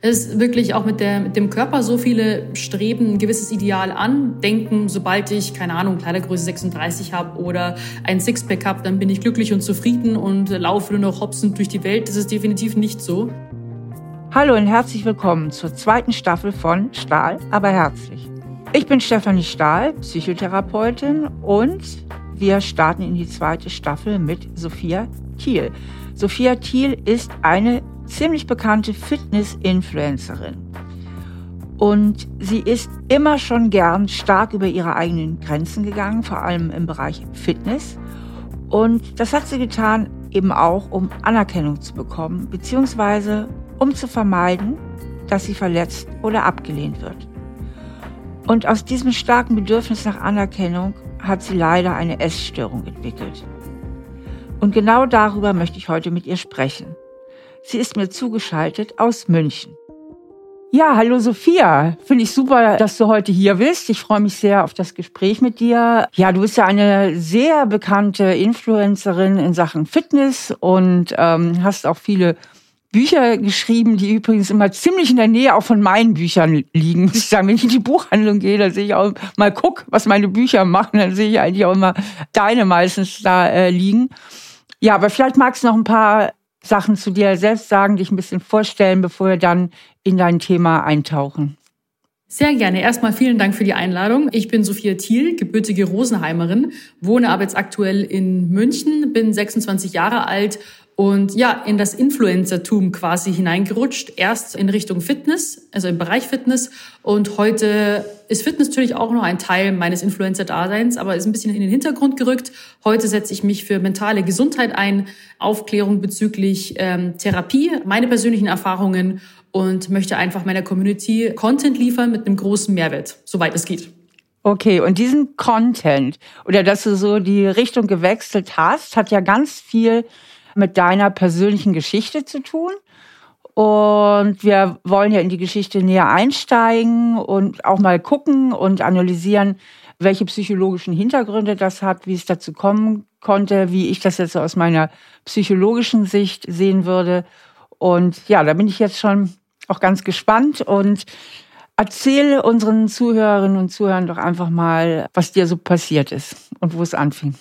Es ist wirklich auch mit, der, mit dem Körper so viele streben ein gewisses Ideal an, denken, sobald ich, keine Ahnung, Kleidergröße 36 habe oder ein Sixpack habe, dann bin ich glücklich und zufrieden und laufe nur noch hopsend durch die Welt. Das ist definitiv nicht so. Hallo und herzlich willkommen zur zweiten Staffel von Stahl, aber herzlich. Ich bin Stefanie Stahl, Psychotherapeutin und wir starten in die zweite Staffel mit Sophia Thiel. Sophia Thiel ist eine ziemlich bekannte Fitness-Influencerin. Und sie ist immer schon gern stark über ihre eigenen Grenzen gegangen, vor allem im Bereich Fitness. Und das hat sie getan eben auch, um Anerkennung zu bekommen, beziehungsweise um zu vermeiden, dass sie verletzt oder abgelehnt wird. Und aus diesem starken Bedürfnis nach Anerkennung hat sie leider eine Essstörung entwickelt. Und genau darüber möchte ich heute mit ihr sprechen. Sie ist mir zugeschaltet aus München. Ja, hallo Sophia. Finde ich super, dass du heute hier bist. Ich freue mich sehr auf das Gespräch mit dir. Ja, du bist ja eine sehr bekannte Influencerin in Sachen Fitness und ähm, hast auch viele Bücher geschrieben, die übrigens immer ziemlich in der Nähe auch von meinen Büchern liegen. Muss ich sagen, wenn ich in die Buchhandlung gehe, dann sehe ich auch mal guck, was meine Bücher machen, dann sehe ich eigentlich auch immer deine meistens da äh, liegen. Ja, aber vielleicht magst du noch ein paar Sachen zu dir selbst sagen, dich ein bisschen vorstellen, bevor wir dann in dein Thema eintauchen. Sehr gerne. Erstmal vielen Dank für die Einladung. Ich bin Sophia Thiel, gebürtige Rosenheimerin, wohne aber jetzt aktuell in München, bin 26 Jahre alt und ja, in das Influencertum quasi hineingerutscht. Erst in Richtung Fitness, also im Bereich Fitness. Und heute ist Fitness natürlich auch noch ein Teil meines Influencer-Daseins, aber ist ein bisschen in den Hintergrund gerückt. Heute setze ich mich für mentale Gesundheit ein, Aufklärung bezüglich ähm, Therapie, meine persönlichen Erfahrungen und möchte einfach meiner Community Content liefern mit einem großen Mehrwert, soweit es geht. Okay, und diesen Content oder dass du so die Richtung gewechselt hast, hat ja ganz viel mit deiner persönlichen Geschichte zu tun. Und wir wollen ja in die Geschichte näher einsteigen und auch mal gucken und analysieren, welche psychologischen Hintergründe das hat, wie es dazu kommen konnte, wie ich das jetzt aus meiner psychologischen Sicht sehen würde. Und ja, da bin ich jetzt schon auch ganz gespannt und erzähle unseren Zuhörerinnen und Zuhörern doch einfach mal, was dir so passiert ist und wo es anfing.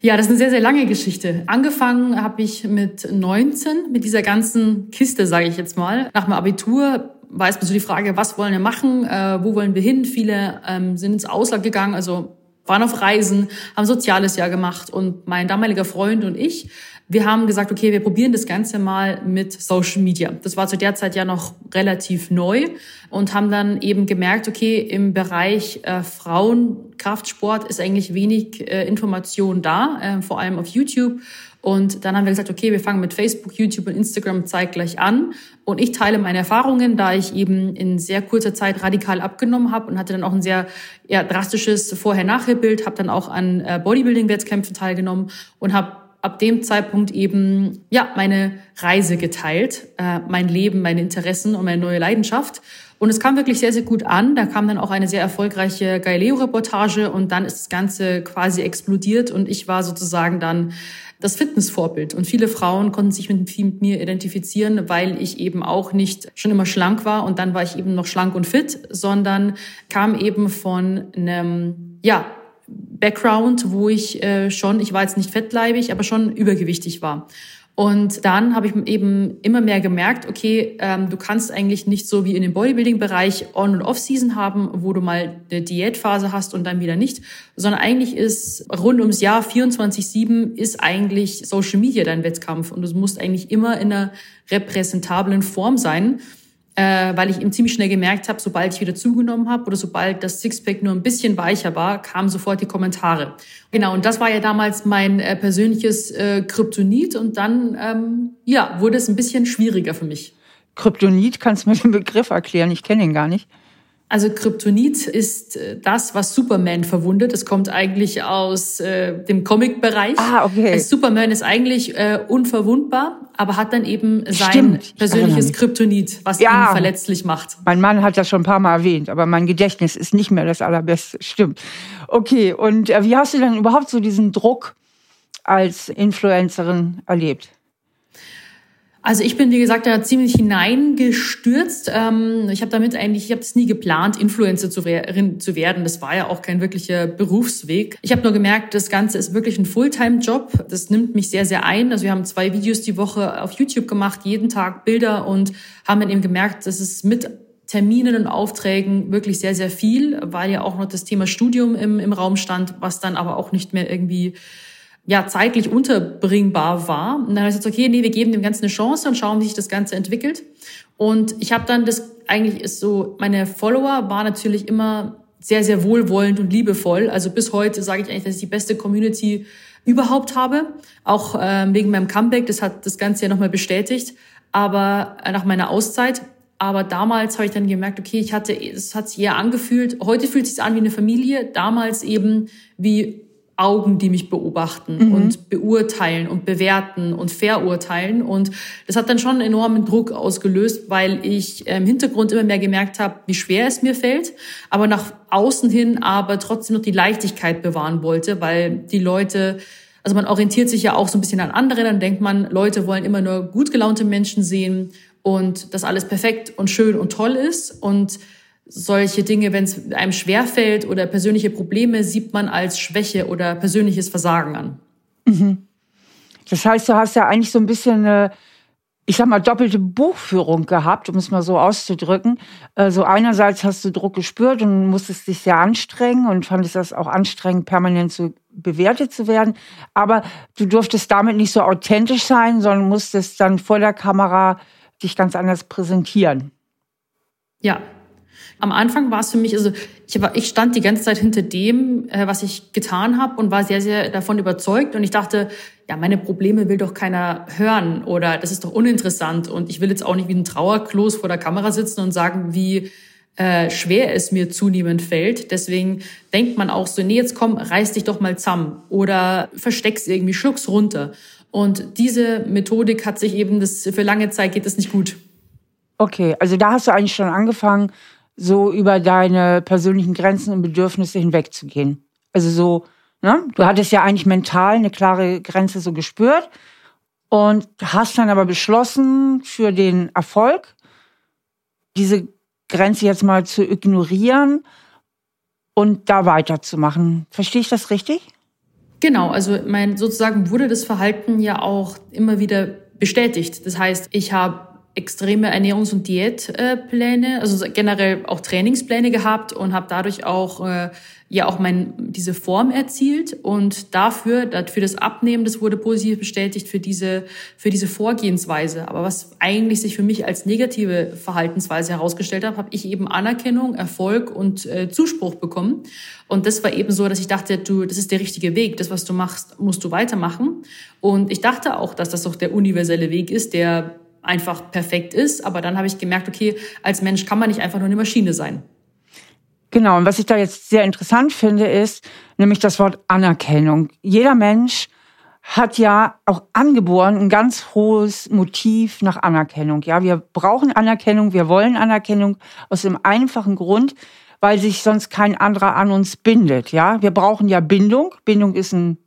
Ja, das ist eine sehr, sehr lange Geschichte. Angefangen habe ich mit 19, mit dieser ganzen Kiste, sage ich jetzt mal. Nach dem Abitur war es so die Frage, was wollen wir machen, äh, wo wollen wir hin? Viele ähm, sind ins Ausland gegangen, also waren auf Reisen, haben soziales Jahr gemacht und mein damaliger Freund und ich wir haben gesagt, okay, wir probieren das Ganze mal mit Social Media. Das war zu der Zeit ja noch relativ neu und haben dann eben gemerkt, okay, im Bereich äh, Frauenkraftsport ist eigentlich wenig äh, Information da, äh, vor allem auf YouTube. Und dann haben wir gesagt, okay, wir fangen mit Facebook, YouTube und Instagram zeitgleich an. Und ich teile meine Erfahrungen, da ich eben in sehr kurzer Zeit radikal abgenommen habe und hatte dann auch ein sehr ja, drastisches Vorher-Nachher-Bild, habe dann auch an äh, Bodybuilding-Wettkämpfen teilgenommen und habe ab dem Zeitpunkt eben ja meine Reise geteilt, äh, mein Leben, meine Interessen und meine neue Leidenschaft. Und es kam wirklich sehr, sehr gut an. Da kam dann auch eine sehr erfolgreiche Galileo-Reportage und dann ist das Ganze quasi explodiert und ich war sozusagen dann das Fitnessvorbild. Und viele Frauen konnten sich mit, mit mir identifizieren, weil ich eben auch nicht schon immer schlank war und dann war ich eben noch schlank und fit, sondern kam eben von einem, ja, Background, wo ich äh, schon, ich war jetzt nicht fettleibig, aber schon übergewichtig war. Und dann habe ich eben immer mehr gemerkt, okay, ähm, du kannst eigentlich nicht so wie in dem Bodybuilding-Bereich On- und Off-Season haben, wo du mal eine Diätphase hast und dann wieder nicht, sondern eigentlich ist rund ums Jahr 24-7 ist eigentlich Social Media dein Wettkampf und du musst eigentlich immer in einer repräsentablen Form sein äh, weil ich eben ziemlich schnell gemerkt habe, sobald ich wieder zugenommen habe oder sobald das Sixpack nur ein bisschen weicher war, kamen sofort die Kommentare. Genau, und das war ja damals mein äh, persönliches äh, Kryptonit und dann ähm, ja, wurde es ein bisschen schwieriger für mich. Kryptonit, kannst du mir den Begriff erklären? Ich kenne ihn gar nicht. Also Kryptonit ist äh, das, was Superman verwundet. Es kommt eigentlich aus äh, dem Comic-Bereich. Ah, okay. Also Superman ist eigentlich äh, unverwundbar, aber hat dann eben sein Stimmt. persönliches Kryptonit, was ja. ihn verletzlich macht. Mein Mann hat das schon ein paar Mal erwähnt, aber mein Gedächtnis ist nicht mehr das allerbeste. Stimmt. Okay, und äh, wie hast du denn überhaupt so diesen Druck als Influencerin erlebt? Also ich bin, wie gesagt, da ziemlich hineingestürzt. Ähm, ich habe damit eigentlich, ich habe es nie geplant, Influencer zu, werden. Das war ja auch kein wirklicher Berufsweg. Ich habe nur gemerkt, das Ganze ist wirklich ein Fulltime-Job. Das nimmt mich sehr, sehr ein. Also wir haben zwei Videos die Woche auf YouTube gemacht, jeden Tag Bilder und haben dann eben gemerkt, dass es mit Terminen und Aufträgen wirklich sehr, sehr viel, weil ja auch noch das Thema Studium im, im Raum stand, was dann aber auch nicht mehr irgendwie ja zeitlich unterbringbar war. Und dann habe ich gesagt, okay, nee, wir geben dem Ganzen eine Chance und schauen, wie sich das Ganze entwickelt. Und ich habe dann das eigentlich ist so, meine Follower waren natürlich immer sehr, sehr wohlwollend und liebevoll. Also bis heute sage ich eigentlich, dass ich die beste Community überhaupt habe. Auch ähm, wegen meinem Comeback, das hat das Ganze ja nochmal bestätigt. Aber äh, nach meiner Auszeit. Aber damals habe ich dann gemerkt, okay, ich hatte, es hat sich eher angefühlt. Heute fühlt es sich an wie eine Familie. Damals eben wie Augen, die mich beobachten mhm. und beurteilen und bewerten und verurteilen. Und das hat dann schon einen enormen Druck ausgelöst, weil ich im Hintergrund immer mehr gemerkt habe, wie schwer es mir fällt, aber nach außen hin aber trotzdem noch die Leichtigkeit bewahren wollte, weil die Leute, also man orientiert sich ja auch so ein bisschen an anderen, dann denkt man, Leute wollen immer nur gut gelaunte Menschen sehen und dass alles perfekt und schön und toll ist und solche Dinge, wenn es einem schwerfällt oder persönliche Probleme, sieht man als Schwäche oder persönliches Versagen an. Mhm. Das heißt, du hast ja eigentlich so ein bisschen eine, ich sag mal, doppelte Buchführung gehabt, um es mal so auszudrücken. Also einerseits hast du Druck gespürt und musstest dich sehr anstrengen und fandest das auch anstrengend, permanent so bewertet zu werden. Aber du durftest damit nicht so authentisch sein, sondern musstest dann vor der Kamera dich ganz anders präsentieren. Ja, am Anfang war es für mich, also ich, war, ich stand die ganze Zeit hinter dem, äh, was ich getan habe und war sehr, sehr davon überzeugt. Und ich dachte, ja, meine Probleme will doch keiner hören oder das ist doch uninteressant. Und ich will jetzt auch nicht wie ein Trauerklos vor der Kamera sitzen und sagen, wie äh, schwer es mir zunehmend fällt. Deswegen denkt man auch so, nee, jetzt komm, reiß dich doch mal zusammen oder versteck's irgendwie, schluck's runter. Und diese Methodik hat sich eben, das für lange Zeit geht das nicht gut. Okay, also da hast du eigentlich schon angefangen, so über deine persönlichen Grenzen und Bedürfnisse hinwegzugehen. Also so, ne? Du hattest ja eigentlich mental eine klare Grenze so gespürt und hast dann aber beschlossen, für den Erfolg diese Grenze jetzt mal zu ignorieren und da weiterzumachen. Verstehe ich das richtig? Genau, also mein sozusagen wurde das Verhalten ja auch immer wieder bestätigt. Das heißt, ich habe extreme Ernährungs- und Diätpläne, also generell auch Trainingspläne gehabt und habe dadurch auch äh, ja auch mein diese Form erzielt und dafür für das Abnehmen, das wurde positiv bestätigt für diese für diese Vorgehensweise. Aber was eigentlich sich für mich als negative Verhaltensweise herausgestellt hat, habe ich eben Anerkennung, Erfolg und äh, Zuspruch bekommen. Und das war eben so, dass ich dachte, du, das ist der richtige Weg. Das, was du machst, musst du weitermachen. Und ich dachte auch, dass das doch der universelle Weg ist, der einfach perfekt ist. Aber dann habe ich gemerkt, okay, als Mensch kann man nicht einfach nur eine Maschine sein. Genau, und was ich da jetzt sehr interessant finde, ist nämlich das Wort Anerkennung. Jeder Mensch hat ja auch angeboren ein ganz hohes Motiv nach Anerkennung. Ja, wir brauchen Anerkennung, wir wollen Anerkennung aus dem einfachen Grund, weil sich sonst kein anderer an uns bindet. Ja, wir brauchen ja Bindung. Bindung ist ein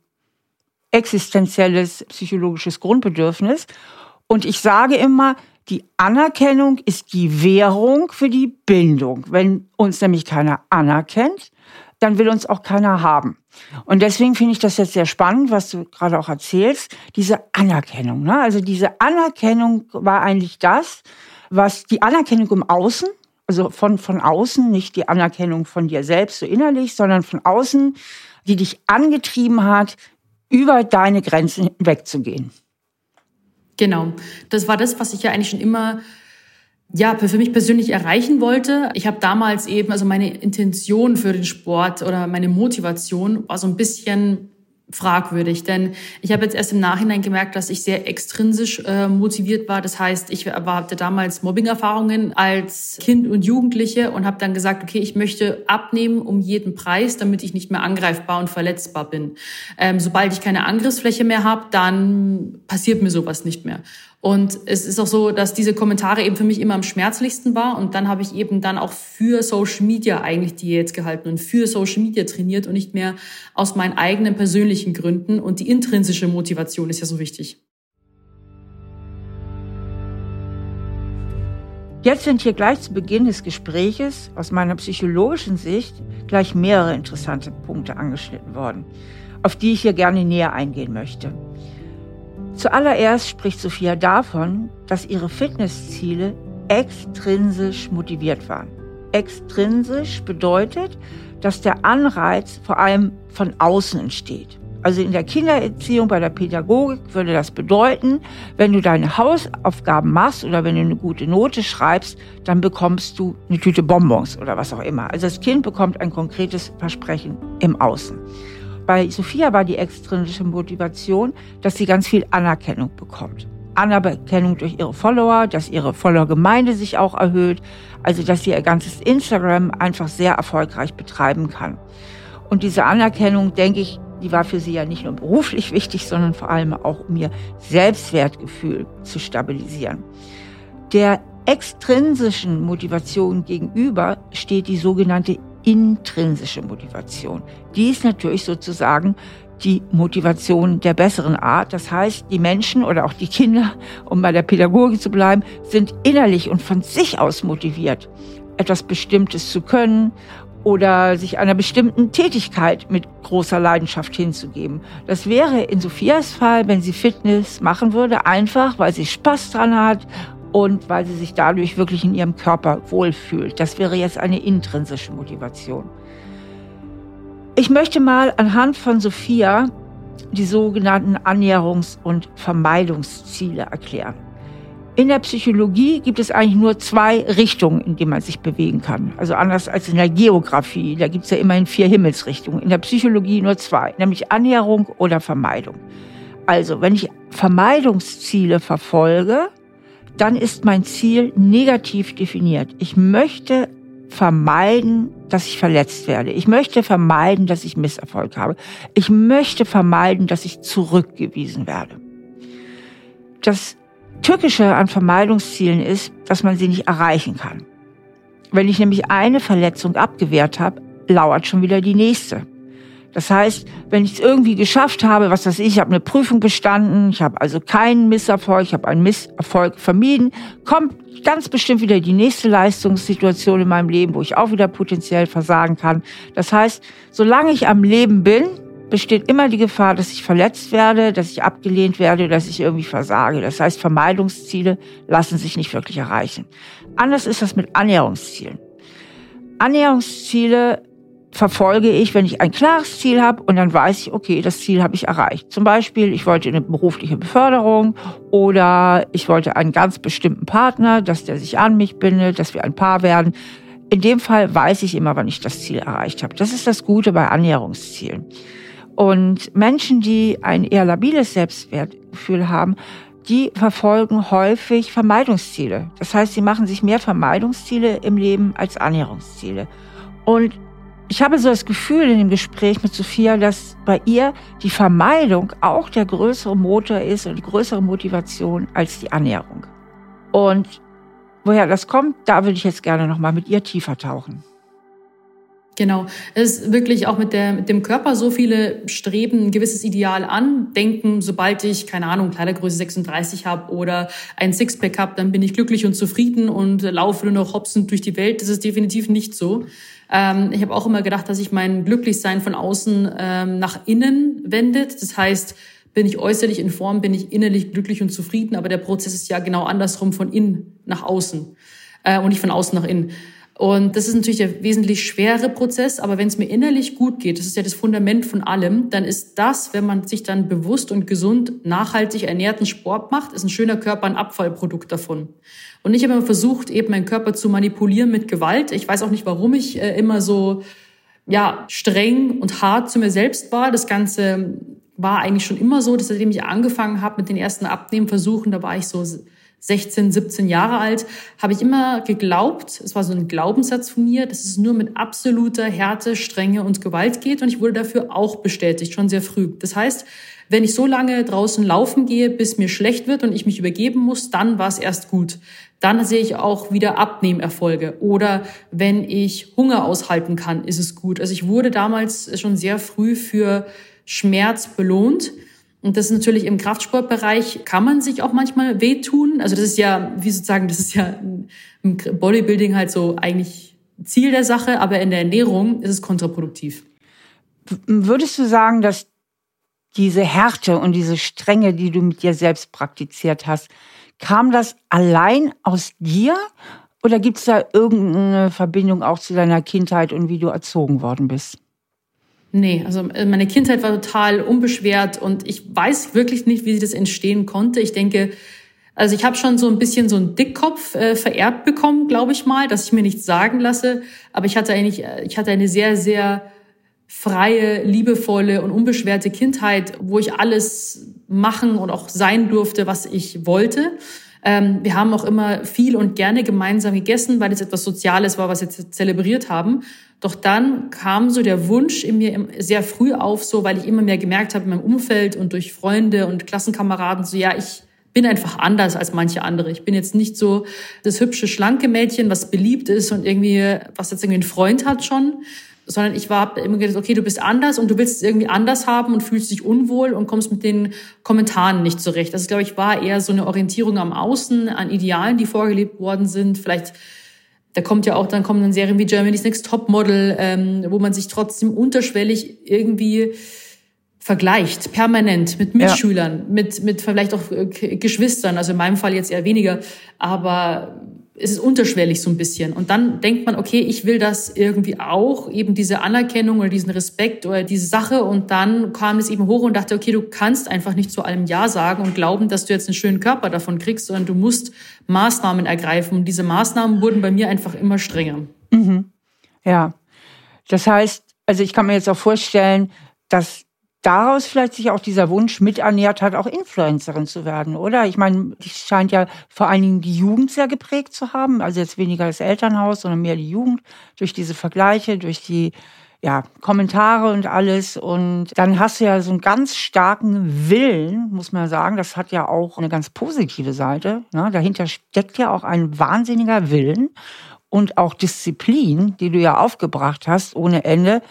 existenzielles psychologisches Grundbedürfnis. Und ich sage immer, die Anerkennung ist die Währung für die Bindung. Wenn uns nämlich keiner anerkennt, dann will uns auch keiner haben. Und deswegen finde ich das jetzt sehr spannend, was du gerade auch erzählst, diese Anerkennung. Ne? Also diese Anerkennung war eigentlich das, was die Anerkennung im Außen, also von, von außen, nicht die Anerkennung von dir selbst so innerlich, sondern von außen, die dich angetrieben hat, über deine Grenzen wegzugehen. Genau. Das war das, was ich ja eigentlich schon immer ja, für mich persönlich erreichen wollte. Ich habe damals eben, also meine Intention für den Sport oder meine Motivation war so ein bisschen fragwürdig, denn ich habe jetzt erst im Nachhinein gemerkt, dass ich sehr extrinsisch äh, motiviert war. Das heißt, ich war, hatte damals Mobbing-Erfahrungen als Kind und Jugendliche und habe dann gesagt, okay, ich möchte abnehmen um jeden Preis, damit ich nicht mehr angreifbar und verletzbar bin. Ähm, sobald ich keine Angriffsfläche mehr habe, dann passiert mir sowas nicht mehr. Und es ist auch so, dass diese Kommentare eben für mich immer am schmerzlichsten war. Und dann habe ich eben dann auch für Social Media eigentlich Diät gehalten und für Social Media trainiert und nicht mehr aus meinen eigenen persönlichen Gründen. Und die intrinsische Motivation ist ja so wichtig. Jetzt sind hier gleich zu Beginn des Gespräches aus meiner psychologischen Sicht gleich mehrere interessante Punkte angeschnitten worden, auf die ich hier gerne näher eingehen möchte. Zuallererst spricht Sophia davon, dass ihre Fitnessziele extrinsisch motiviert waren. Extrinsisch bedeutet, dass der Anreiz vor allem von außen entsteht. Also in der Kindererziehung, bei der Pädagogik würde das bedeuten, wenn du deine Hausaufgaben machst oder wenn du eine gute Note schreibst, dann bekommst du eine Tüte Bonbons oder was auch immer. Also das Kind bekommt ein konkretes Versprechen im Außen. Bei Sophia war die extrinsische Motivation, dass sie ganz viel Anerkennung bekommt. Anerkennung durch ihre Follower, dass ihre Follower-Gemeinde sich auch erhöht, also dass sie ihr ganzes Instagram einfach sehr erfolgreich betreiben kann. Und diese Anerkennung, denke ich, die war für sie ja nicht nur beruflich wichtig, sondern vor allem auch, um ihr Selbstwertgefühl zu stabilisieren. Der extrinsischen Motivation gegenüber steht die sogenannte intrinsische Motivation. Die ist natürlich sozusagen die Motivation der besseren Art. Das heißt, die Menschen oder auch die Kinder, um bei der Pädagogik zu bleiben, sind innerlich und von sich aus motiviert, etwas Bestimmtes zu können oder sich einer bestimmten Tätigkeit mit großer Leidenschaft hinzugeben. Das wäre in Sophias Fall, wenn sie Fitness machen würde, einfach, weil sie Spaß dran hat und weil sie sich dadurch wirklich in ihrem Körper wohlfühlt. Das wäre jetzt eine intrinsische Motivation. Ich möchte mal anhand von Sophia die sogenannten Annäherungs- und Vermeidungsziele erklären. In der Psychologie gibt es eigentlich nur zwei Richtungen, in denen man sich bewegen kann. Also anders als in der Geografie, da gibt es ja immerhin vier Himmelsrichtungen. In der Psychologie nur zwei, nämlich Annäherung oder Vermeidung. Also wenn ich Vermeidungsziele verfolge, dann ist mein Ziel negativ definiert. Ich möchte vermeiden, dass ich verletzt werde. Ich möchte vermeiden, dass ich Misserfolg habe. Ich möchte vermeiden, dass ich zurückgewiesen werde. Das Tückische an Vermeidungszielen ist, dass man sie nicht erreichen kann. Wenn ich nämlich eine Verletzung abgewehrt habe, lauert schon wieder die nächste. Das heißt, wenn ich es irgendwie geschafft habe, was weiß ich, ich habe eine Prüfung bestanden, ich habe also keinen Misserfolg, ich habe einen Misserfolg vermieden, kommt ganz bestimmt wieder die nächste Leistungssituation in meinem Leben, wo ich auch wieder potenziell versagen kann. Das heißt, solange ich am Leben bin, besteht immer die Gefahr, dass ich verletzt werde, dass ich abgelehnt werde, dass ich irgendwie versage. Das heißt, Vermeidungsziele lassen sich nicht wirklich erreichen. Anders ist das mit Annäherungszielen. Annäherungsziele verfolge ich, wenn ich ein klares Ziel habe und dann weiß ich, okay, das Ziel habe ich erreicht. Zum Beispiel, ich wollte eine berufliche Beförderung oder ich wollte einen ganz bestimmten Partner, dass der sich an mich bindet, dass wir ein Paar werden. In dem Fall weiß ich immer, wann ich das Ziel erreicht habe. Das ist das Gute bei Annäherungszielen. Und Menschen, die ein eher labiles Selbstwertgefühl haben, die verfolgen häufig Vermeidungsziele. Das heißt, sie machen sich mehr Vermeidungsziele im Leben als Annäherungsziele. Und ich habe so das Gefühl in dem Gespräch mit Sophia, dass bei ihr die Vermeidung auch der größere Motor ist und die größere Motivation als die Annäherung. Und woher das kommt, da würde ich jetzt gerne noch mal mit ihr tiefer tauchen. Genau. Es ist wirklich auch mit, der, mit dem Körper so viele streben ein gewisses Ideal an, denken, sobald ich, keine Ahnung, Kleidergröße 36 habe oder ein Sixpack habe, dann bin ich glücklich und zufrieden und laufe nur noch hopsend durch die Welt. Das ist definitiv nicht so. Ähm, ich habe auch immer gedacht, dass sich mein Glücklichsein von außen ähm, nach innen wendet. Das heißt, bin ich äußerlich in Form, bin ich innerlich glücklich und zufrieden, aber der Prozess ist ja genau andersrum von innen nach außen äh, und nicht von außen nach innen. Und das ist natürlich der wesentlich schwere Prozess, aber wenn es mir innerlich gut geht, das ist ja das Fundament von allem, dann ist das, wenn man sich dann bewusst und gesund, nachhaltig ernährten Sport macht, ist ein schöner Körper ein Abfallprodukt davon. Und ich habe immer versucht, eben meinen Körper zu manipulieren mit Gewalt. Ich weiß auch nicht, warum ich äh, immer so ja streng und hart zu mir selbst war. Das Ganze war eigentlich schon immer so, dass seitdem ich angefangen habe mit den ersten Abnehmversuchen, da war ich so 16, 17 Jahre alt, habe ich immer geglaubt, es war so ein Glaubenssatz von mir, dass es nur mit absoluter Härte, Strenge und Gewalt geht. Und ich wurde dafür auch bestätigt, schon sehr früh. Das heißt, wenn ich so lange draußen laufen gehe, bis mir schlecht wird und ich mich übergeben muss, dann war es erst gut. Dann sehe ich auch wieder Abnehmerfolge. Oder wenn ich Hunger aushalten kann, ist es gut. Also ich wurde damals schon sehr früh für Schmerz belohnt. Und das ist natürlich im Kraftsportbereich kann man sich auch manchmal wehtun. Also das ist ja, wie sozusagen, das ist ja im Bodybuilding halt so eigentlich Ziel der Sache, aber in der Ernährung ist es kontraproduktiv. Würdest du sagen, dass diese Härte und diese Strenge, die du mit dir selbst praktiziert hast, kam das allein aus dir oder gibt es da irgendeine Verbindung auch zu deiner Kindheit und wie du erzogen worden bist? Nee, also äh, meine Kindheit war total unbeschwert und ich weiß wirklich nicht, wie das entstehen konnte. Ich denke, also ich habe schon so ein bisschen so einen Dickkopf äh, vererbt bekommen, glaube ich mal, dass ich mir nichts sagen lasse. Aber ich hatte eigentlich, äh, ich hatte eine sehr, sehr freie, liebevolle und unbeschwerte Kindheit, wo ich alles machen und auch sein durfte, was ich wollte. Ähm, wir haben auch immer viel und gerne gemeinsam gegessen, weil es etwas Soziales war, was wir zelebriert haben. Doch dann kam so der Wunsch in mir sehr früh auf, so weil ich immer mehr gemerkt habe in meinem Umfeld und durch Freunde und Klassenkameraden, so ja, ich bin einfach anders als manche andere. Ich bin jetzt nicht so das hübsche, schlanke Mädchen, was beliebt ist und irgendwie, was jetzt irgendwie einen Freund hat schon, sondern ich war immer gedacht, okay, du bist anders und du willst es irgendwie anders haben und fühlst dich unwohl und kommst mit den Kommentaren nicht zurecht. Das, glaube ich, war eher so eine Orientierung am Außen, an Idealen, die vorgelebt worden sind. Vielleicht, da kommt ja auch, dann kommen dann Serien wie Germany's Next Topmodel, ähm, wo man sich trotzdem unterschwellig irgendwie vergleicht, permanent mit Mitschülern, ja. mit, mit vielleicht auch äh, Geschwistern, also in meinem Fall jetzt eher weniger, aber es ist unterschwellig so ein bisschen. Und dann denkt man, okay, ich will das irgendwie auch, eben diese Anerkennung oder diesen Respekt oder diese Sache. Und dann kam es eben hoch und dachte, okay, du kannst einfach nicht zu allem Ja sagen und glauben, dass du jetzt einen schönen Körper davon kriegst, sondern du musst Maßnahmen ergreifen. Und diese Maßnahmen wurden bei mir einfach immer strenger. Mhm. Ja. Das heißt, also ich kann mir jetzt auch vorstellen, dass daraus vielleicht sich auch dieser Wunsch miternährt hat, auch Influencerin zu werden, oder? Ich meine, die scheint ja vor allen Dingen die Jugend sehr geprägt zu haben. Also jetzt weniger das Elternhaus, sondern mehr die Jugend durch diese Vergleiche, durch die ja, Kommentare und alles. Und dann hast du ja so einen ganz starken Willen, muss man sagen. Das hat ja auch eine ganz positive Seite. Ne? Dahinter steckt ja auch ein wahnsinniger Willen und auch Disziplin, die du ja aufgebracht hast ohne Ende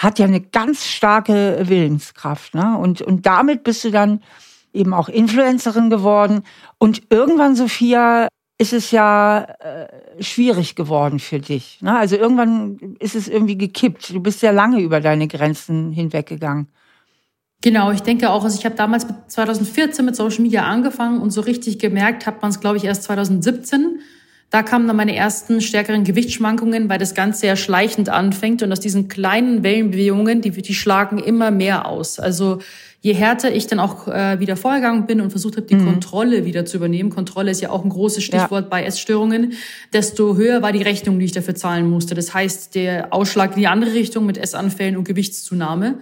hat ja eine ganz starke Willenskraft. Ne? Und, und damit bist du dann eben auch Influencerin geworden. Und irgendwann, Sophia, ist es ja äh, schwierig geworden für dich. Ne? Also irgendwann ist es irgendwie gekippt. Du bist sehr lange über deine Grenzen hinweggegangen. Genau, ich denke auch, also ich habe damals mit 2014 mit Social Media angefangen und so richtig gemerkt hat man es, glaube ich, erst 2017 da kamen dann meine ersten stärkeren Gewichtsschwankungen, weil das Ganze ja schleichend anfängt und aus diesen kleinen Wellenbewegungen, die, die schlagen immer mehr aus. Also je härter ich dann auch äh, wieder vorgegangen bin und versucht habe, die mhm. Kontrolle wieder zu übernehmen, Kontrolle ist ja auch ein großes Stichwort ja. bei Essstörungen, desto höher war die Rechnung, die ich dafür zahlen musste. Das heißt, der Ausschlag in die andere Richtung mit Essanfällen und Gewichtszunahme.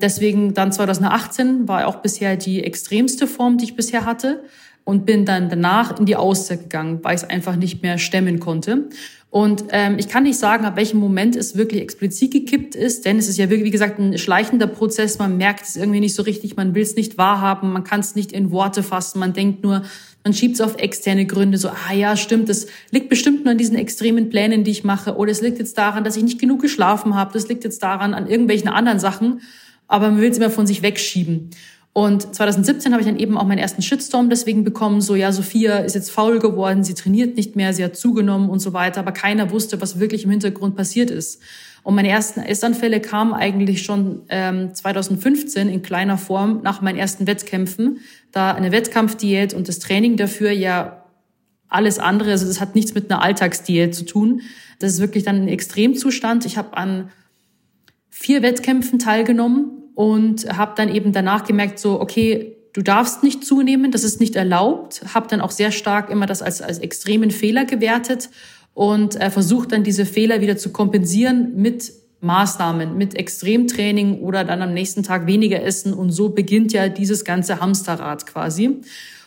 Deswegen dann 2018 war auch bisher die extremste Form, die ich bisher hatte und bin dann danach in die Auszeit gegangen, weil ich es einfach nicht mehr stemmen konnte. Und ähm, ich kann nicht sagen, ab welchem Moment es wirklich explizit gekippt ist, denn es ist ja wirklich, wie gesagt, ein schleichender Prozess. Man merkt es irgendwie nicht so richtig, man will es nicht wahrhaben, man kann es nicht in Worte fassen, man denkt nur, man schiebt es auf externe Gründe, so, ah ja, stimmt, das liegt bestimmt nur an diesen extremen Plänen, die ich mache, oder es liegt jetzt daran, dass ich nicht genug geschlafen habe, das liegt jetzt daran, an irgendwelchen anderen Sachen, aber man will es immer von sich wegschieben. Und 2017 habe ich dann eben auch meinen ersten Shitstorm deswegen bekommen, so ja, Sophia ist jetzt faul geworden, sie trainiert nicht mehr, sie hat zugenommen und so weiter, aber keiner wusste, was wirklich im Hintergrund passiert ist. Und meine ersten Essanfälle kamen eigentlich schon ähm, 2015 in kleiner Form nach meinen ersten Wettkämpfen, da eine Wettkampfdiät und das Training dafür ja alles andere, also das hat nichts mit einer Alltagsdiät zu tun. Das ist wirklich dann ein Extremzustand. Ich habe an vier Wettkämpfen teilgenommen und habe dann eben danach gemerkt, so, okay, du darfst nicht zunehmen, das ist nicht erlaubt, habe dann auch sehr stark immer das als, als extremen Fehler gewertet und äh, versucht dann diese Fehler wieder zu kompensieren mit Maßnahmen, mit Extremtraining oder dann am nächsten Tag weniger essen und so beginnt ja dieses ganze Hamsterrad quasi.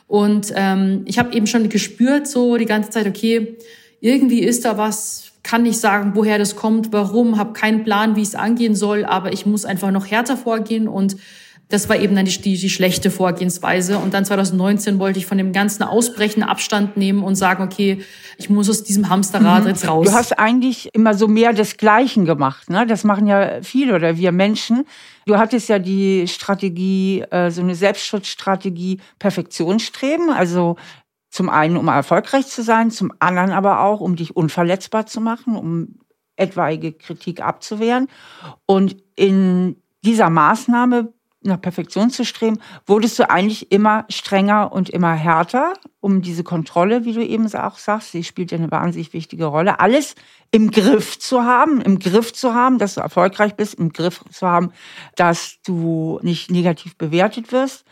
Und ähm, ich habe eben schon gespürt so die ganze Zeit, okay, irgendwie ist da was, kann nicht sagen, woher das kommt, warum, habe keinen Plan, wie es angehen soll, aber ich muss einfach noch härter vorgehen und Das war eben dann die, die, die schlechte Vorgehensweise. Und dann 2019 wollte ich von dem ganzen Ausbrechen Abstand nehmen und sagen, okay, ich muss aus diesem Hamsterrad mhm. jetzt raus. Du hast eigentlich immer so mehr desgleichen gemacht. Ne? Das machen ja viele oder wir Menschen. Du hattest ja die Strategie, äh, so eine Selbstschutzstrategie, Perfektionsstreben. Also zum einen, um erfolgreich zu sein, zum anderen aber auch, um dich unverletzbar zu machen, um etwaige Kritik abzuwehren. Und in dieser Maßnahme nach Perfektion zu streben, wurdest du eigentlich immer strenger und immer härter, um diese Kontrolle, wie du eben auch sagst, sie spielt ja eine wahnsinnig wichtige Rolle, alles im Griff zu haben, im Griff zu haben, dass du erfolgreich bist, im Griff zu haben, dass du nicht negativ bewertet wirst.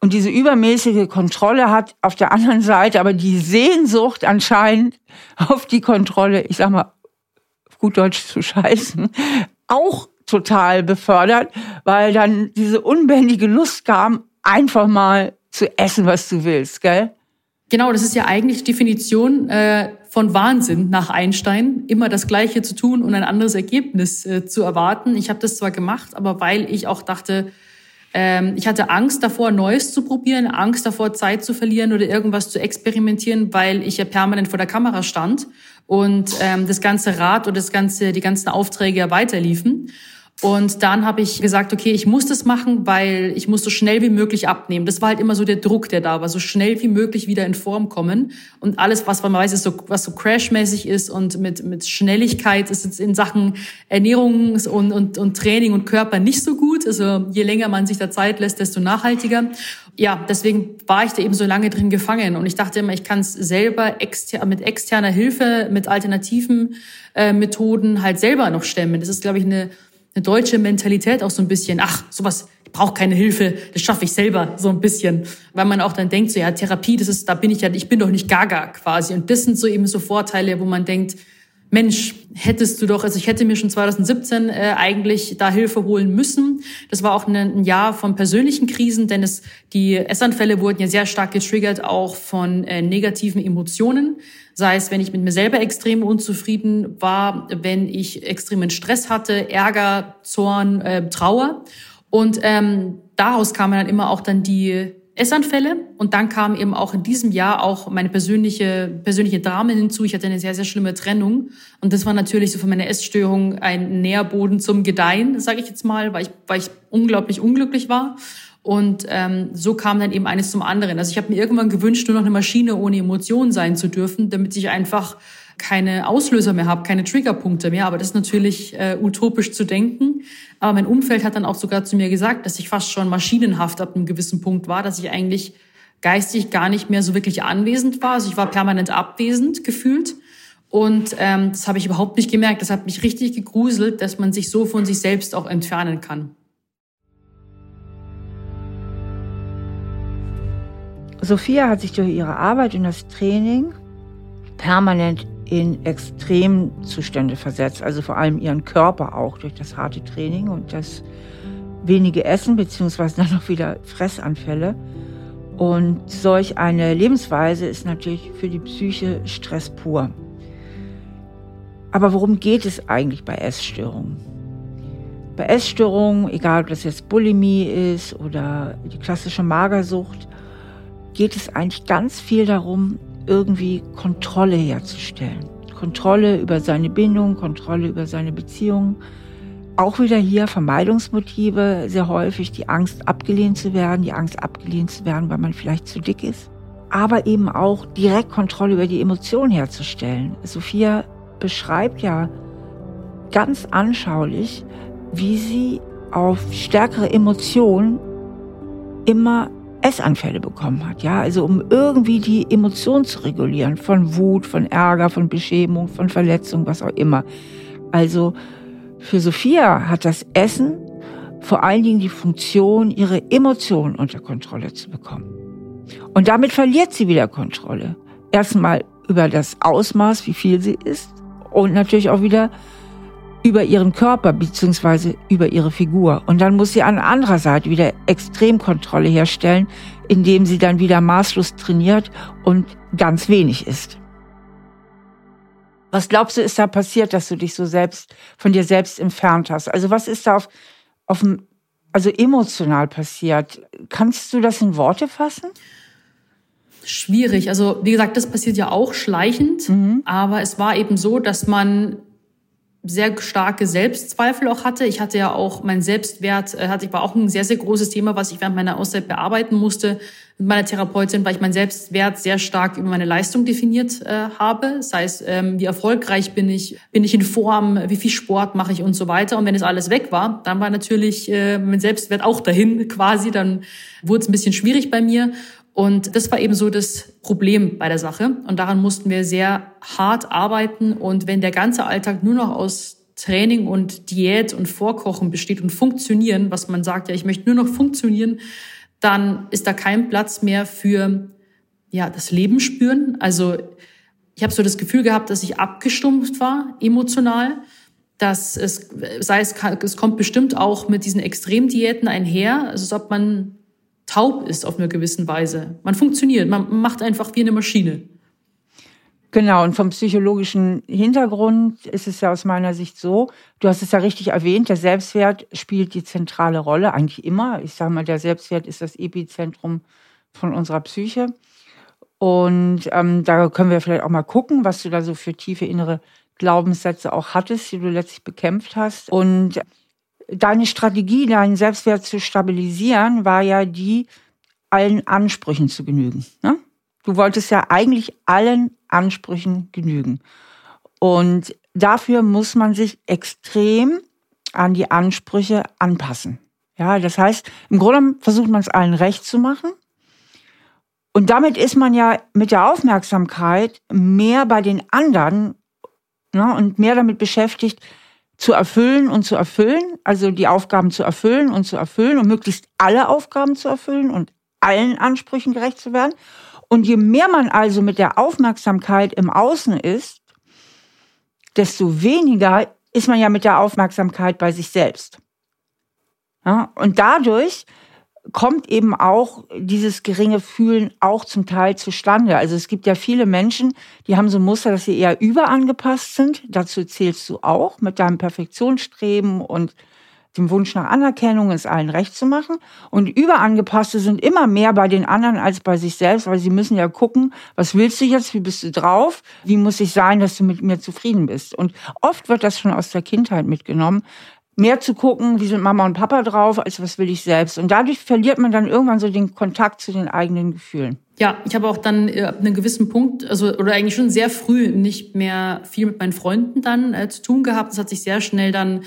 Und diese übermäßige Kontrolle hat auf der anderen Seite aber die Sehnsucht anscheinend auf die Kontrolle, ich sag mal, gut Deutsch zu scheißen, auch total befördert, weil dann diese unbändige Lust kam, einfach mal zu essen, was du willst, gell? Genau, das ist ja eigentlich Definition äh, von Wahnsinn nach Einstein, immer das Gleiche zu tun und ein anderes Ergebnis äh, zu erwarten. Ich habe das zwar gemacht, aber weil ich auch dachte, ähm, ich hatte Angst davor, Neues zu probieren, Angst davor, Zeit zu verlieren oder irgendwas zu experimentieren, weil ich ja permanent vor der Kamera stand und ähm, das ganze Rad oder das ganze, die ganzen Aufträge ja weiterliefen. Und dann habe ich gesagt, okay, ich muss das machen, weil ich muss so schnell wie möglich abnehmen. Das war halt immer so der Druck, der da war, so schnell wie möglich wieder in Form kommen. Und alles, was man weiß, ist so, was so crashmäßig ist und mit, mit Schnelligkeit ist jetzt in Sachen Ernährung und, und, und Training und Körper nicht so gut. Also je länger man sich da Zeit lässt, desto nachhaltiger. Ja, deswegen war ich da eben so lange drin gefangen. Und ich dachte immer, ich kann es selber exter mit externer Hilfe, mit alternativen äh, Methoden halt selber noch stemmen. Das ist, glaube ich, eine eine deutsche Mentalität auch so ein bisschen, ach, sowas, ich brauche keine Hilfe, das schaffe ich selber so ein bisschen. Weil man auch dann denkt, so ja, Therapie, das ist, da bin ich ja, ich bin doch nicht gaga quasi. Und das sind so eben so Vorteile, wo man denkt, Mensch, hättest du doch, also ich hätte mir schon 2017 äh, eigentlich da Hilfe holen müssen. Das war auch ein, ein Jahr von persönlichen Krisen, denn es, die Essanfälle wurden ja sehr stark getriggert, auch von äh, negativen Emotionen. Sei es, wenn ich mit mir selber extrem unzufrieden war, wenn ich extremen Stress hatte, Ärger, Zorn, äh, Trauer. Und ähm, daraus kamen dann immer auch dann die Essanfälle. Und dann kam eben auch in diesem Jahr auch meine persönliche, persönliche Drama hinzu. Ich hatte eine sehr, sehr schlimme Trennung. Und das war natürlich so für meine Essstörung ein Nährboden zum Gedeihen, sage ich jetzt mal, weil ich, weil ich unglaublich unglücklich war. Und ähm, so kam dann eben eines zum anderen. Also ich habe mir irgendwann gewünscht, nur noch eine Maschine ohne Emotionen sein zu dürfen, damit ich einfach keine Auslöser mehr habe, keine Triggerpunkte mehr. Aber das ist natürlich äh, utopisch zu denken. Aber mein Umfeld hat dann auch sogar zu mir gesagt, dass ich fast schon maschinenhaft ab einem gewissen Punkt war, dass ich eigentlich geistig gar nicht mehr so wirklich anwesend war. Also ich war permanent abwesend gefühlt. Und ähm, das habe ich überhaupt nicht gemerkt. Das hat mich richtig gegruselt, dass man sich so von sich selbst auch entfernen kann. Sophia hat sich durch ihre Arbeit und das Training permanent in Extremzustände versetzt, also vor allem ihren Körper auch durch das harte Training und das wenige Essen beziehungsweise dann noch wieder Fressanfälle. Und solch eine Lebensweise ist natürlich für die Psyche Stress pur. Aber worum geht es eigentlich bei Essstörungen? Bei Essstörungen, egal ob das jetzt Bulimie ist oder die klassische Magersucht, geht es eigentlich ganz viel darum, irgendwie Kontrolle herzustellen. Kontrolle über seine Bindung, Kontrolle über seine Beziehung. Auch wieder hier Vermeidungsmotive, sehr häufig die Angst abgelehnt zu werden, die Angst abgelehnt zu werden, weil man vielleicht zu dick ist. Aber eben auch direkt Kontrolle über die Emotionen herzustellen. Sophia beschreibt ja ganz anschaulich, wie sie auf stärkere Emotionen immer Essanfälle bekommen hat, ja, also um irgendwie die Emotionen zu regulieren, von Wut, von Ärger, von Beschämung, von Verletzung, was auch immer. Also für Sophia hat das Essen vor allen Dingen die Funktion, ihre Emotionen unter Kontrolle zu bekommen. Und damit verliert sie wieder Kontrolle. Erstmal über das Ausmaß, wie viel sie isst und natürlich auch wieder über ihren Körper beziehungsweise über ihre Figur. Und dann muss sie an anderer Seite wieder Extremkontrolle herstellen, indem sie dann wieder maßlos trainiert und ganz wenig isst. Was glaubst du, ist da passiert, dass du dich so selbst von dir selbst entfernt hast? Also was ist da auf, auf dem also emotional passiert. Kannst du das in Worte fassen? Schwierig. Also wie gesagt, das passiert ja auch schleichend, mhm. aber es war eben so, dass man sehr starke Selbstzweifel auch hatte. Ich hatte ja auch mein Selbstwert, äh, hatte ich war auch ein sehr sehr großes Thema, was ich während meiner Auszeit bearbeiten musste mit meiner Therapeutin, weil ich meinen Selbstwert sehr stark über meine Leistung definiert äh, habe. Das heißt, ähm, wie erfolgreich bin ich, bin ich in Form, wie viel Sport mache ich und so weiter. Und wenn es alles weg war, dann war natürlich äh, mein Selbstwert auch dahin quasi. Dann wurde es ein bisschen schwierig bei mir. Und das war eben so das Problem bei der Sache. Und daran mussten wir sehr hart arbeiten. Und wenn der ganze Alltag nur noch aus Training und Diät und Vorkochen besteht und funktionieren, was man sagt, ja, ich möchte nur noch funktionieren, dann ist da kein Platz mehr für ja, das Leben spüren. Also ich habe so das Gefühl gehabt, dass ich abgestumpft war, emotional. Dass es, sei es, es kommt bestimmt auch mit diesen Extremdiäten einher, also als ob man taub ist auf eine gewisse Weise. Man funktioniert, man macht einfach wie eine Maschine. Genau, und vom psychologischen Hintergrund ist es ja aus meiner Sicht so, du hast es ja richtig erwähnt, der Selbstwert spielt die zentrale Rolle, eigentlich immer. Ich sage mal, der Selbstwert ist das Epizentrum von unserer Psyche. Und ähm, da können wir vielleicht auch mal gucken, was du da so für tiefe innere Glaubenssätze auch hattest, die du letztlich bekämpft hast. Und deine Strategie, deinen Selbstwert zu stabilisieren, war ja die, allen Ansprüchen zu genügen. Ne? Du wolltest ja eigentlich allen Ansprüchen genügen. Und dafür muss man sich extrem an die Ansprüche anpassen. Ja, das heißt, im Grunde versucht man es allen recht zu machen. Und damit ist man ja mit der Aufmerksamkeit mehr bei den anderen ne, und mehr damit beschäftigt, zu erfüllen und zu erfüllen, also die Aufgaben zu erfüllen und zu erfüllen und möglichst alle Aufgaben zu erfüllen und allen Ansprüchen gerecht zu werden. Und je mehr man also mit der Aufmerksamkeit im Außen ist, desto weniger ist man ja mit der Aufmerksamkeit bei sich selbst. Ja, und dadurch kommt eben auch dieses geringe Fühlen auch zum Teil zustande. Also es gibt ja viele Menschen, die haben so ein Muster, dass sie eher überangepasst sind. Dazu zählst du auch mit deinem Perfektionsstreben und dem Wunsch nach Anerkennung, es allen recht zu machen. Und Überangepasste sind immer mehr bei den anderen als bei sich selbst, weil sie müssen ja gucken, was willst du jetzt, wie bist du drauf, wie muss ich sein, dass du mit mir zufrieden bist. Und oft wird das schon aus der Kindheit mitgenommen mehr zu gucken, wie sind Mama und Papa drauf, als was will ich selbst. Und dadurch verliert man dann irgendwann so den Kontakt zu den eigenen Gefühlen. Ja, ich habe auch dann äh, ab einem gewissen Punkt, also oder eigentlich schon sehr früh nicht mehr viel mit meinen Freunden dann äh, zu tun gehabt. Das hat sich sehr schnell dann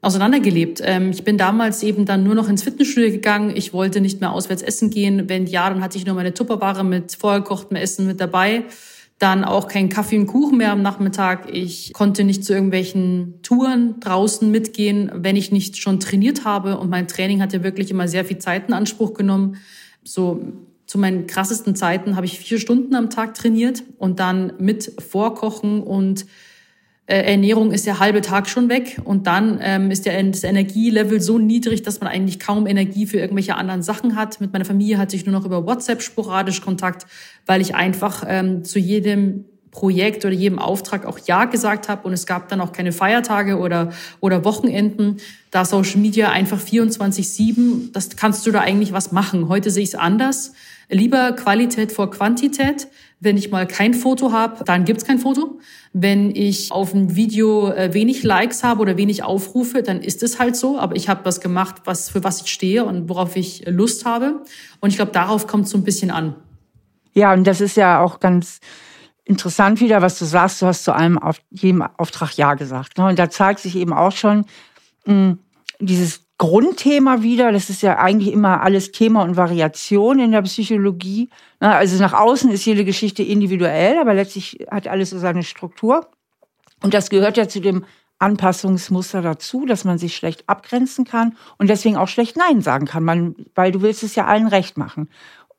auseinandergelebt. Ähm, ich bin damals eben dann nur noch ins Fitnessstudio gegangen. Ich wollte nicht mehr auswärts essen gehen. Wenn ja, dann hatte ich nur meine Tupperware mit vorgekochtem Essen mit dabei dann auch kein Kaffee und Kuchen mehr am Nachmittag. Ich konnte nicht zu irgendwelchen Touren draußen mitgehen, wenn ich nicht schon trainiert habe. Und mein Training hat ja wirklich immer sehr viel Zeit in Anspruch genommen. So zu meinen krassesten Zeiten habe ich vier Stunden am Tag trainiert und dann mit Vorkochen und Ernährung ist der halbe Tag schon weg und dann ähm, ist der, das Energielevel so niedrig, dass man eigentlich kaum Energie für irgendwelche anderen Sachen hat. Mit meiner Familie hatte ich nur noch über WhatsApp sporadisch Kontakt, weil ich einfach ähm, zu jedem Projekt oder jedem Auftrag auch Ja gesagt habe und es gab dann auch keine Feiertage oder, oder Wochenenden. Da Social Media einfach 24-7, das kannst du da eigentlich was machen. Heute sehe ich es anders. Lieber Qualität vor Quantität. Wenn ich mal kein Foto habe, dann gibt's kein Foto. Wenn ich auf ein Video äh, wenig Likes habe oder wenig Aufrufe, dann ist es halt so. Aber ich habe was gemacht, was für was ich stehe und worauf ich Lust habe. Und ich glaube, darauf kommt es so ein bisschen an. Ja, und das ist ja auch ganz interessant wieder, was du sagst. Du hast zu allem auf jedem Auftrag Ja gesagt. Ne? Und da zeigt sich eben auch schon hm, dieses Grundthema wieder. Das ist ja eigentlich immer alles Thema und Variation in der Psychologie. Also nach außen ist jede Geschichte individuell, aber letztlich hat alles so seine Struktur. Und das gehört ja zu dem Anpassungsmuster dazu, dass man sich schlecht abgrenzen kann und deswegen auch schlecht Nein sagen kann, man, weil du willst es ja allen recht machen.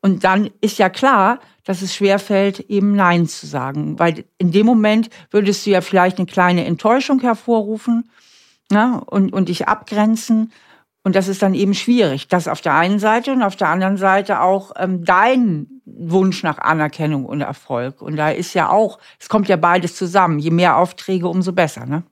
Und dann ist ja klar, dass es schwerfällt, eben Nein zu sagen, weil in dem Moment würdest du ja vielleicht eine kleine Enttäuschung hervorrufen ne, und, und dich abgrenzen. Und das ist dann eben schwierig, das auf der einen Seite und auf der anderen Seite auch ähm, dein Wunsch nach Anerkennung und Erfolg. Und da ist ja auch, es kommt ja beides zusammen. Je mehr Aufträge, umso besser, ne?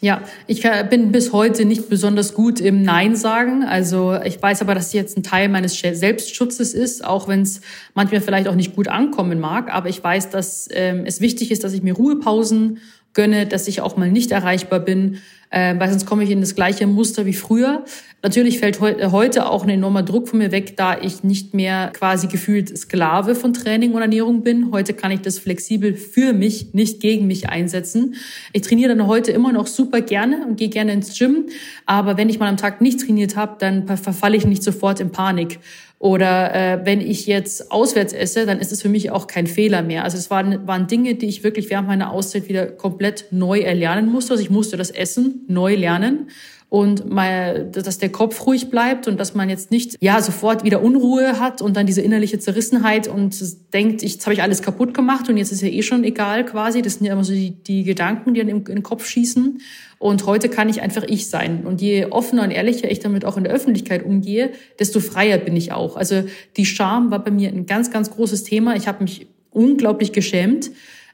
Ja, ich bin bis heute nicht besonders gut im Nein sagen. Also ich weiß aber, dass es jetzt ein Teil meines Selbstschutzes ist, auch wenn es manchmal vielleicht auch nicht gut ankommen mag. Aber ich weiß, dass ähm, es wichtig ist, dass ich mir Ruhepausen gönne, dass ich auch mal nicht erreichbar bin, äh, weil sonst komme ich in das gleiche Muster wie früher. Natürlich fällt he äh, heute auch ein enormer Druck von mir weg, da ich nicht mehr quasi gefühlt Sklave von Training und Ernährung bin. Heute kann ich das flexibel für mich, nicht gegen mich einsetzen. Ich trainiere dann heute immer noch super gerne und gehe gerne ins Gym, aber wenn ich mal am Tag nicht trainiert habe, dann verfalle ich nicht sofort in Panik. Oder äh, wenn ich jetzt auswärts esse, dann ist es für mich auch kein Fehler mehr. Also es waren, waren Dinge, die ich wirklich während meiner Auszeit wieder komplett neu erlernen musste. Also ich musste das Essen neu lernen und mal, dass der Kopf ruhig bleibt und dass man jetzt nicht ja sofort wieder Unruhe hat und dann diese innerliche Zerrissenheit und denkt, ich, jetzt habe ich alles kaputt gemacht und jetzt ist ja eh schon egal quasi. Das sind ja immer so die, die Gedanken, die dann in den Kopf schießen. Und heute kann ich einfach ich sein. Und je offener und ehrlicher ich damit auch in der Öffentlichkeit umgehe, desto freier bin ich auch. Also die Scham war bei mir ein ganz, ganz großes Thema. Ich habe mich unglaublich geschämt.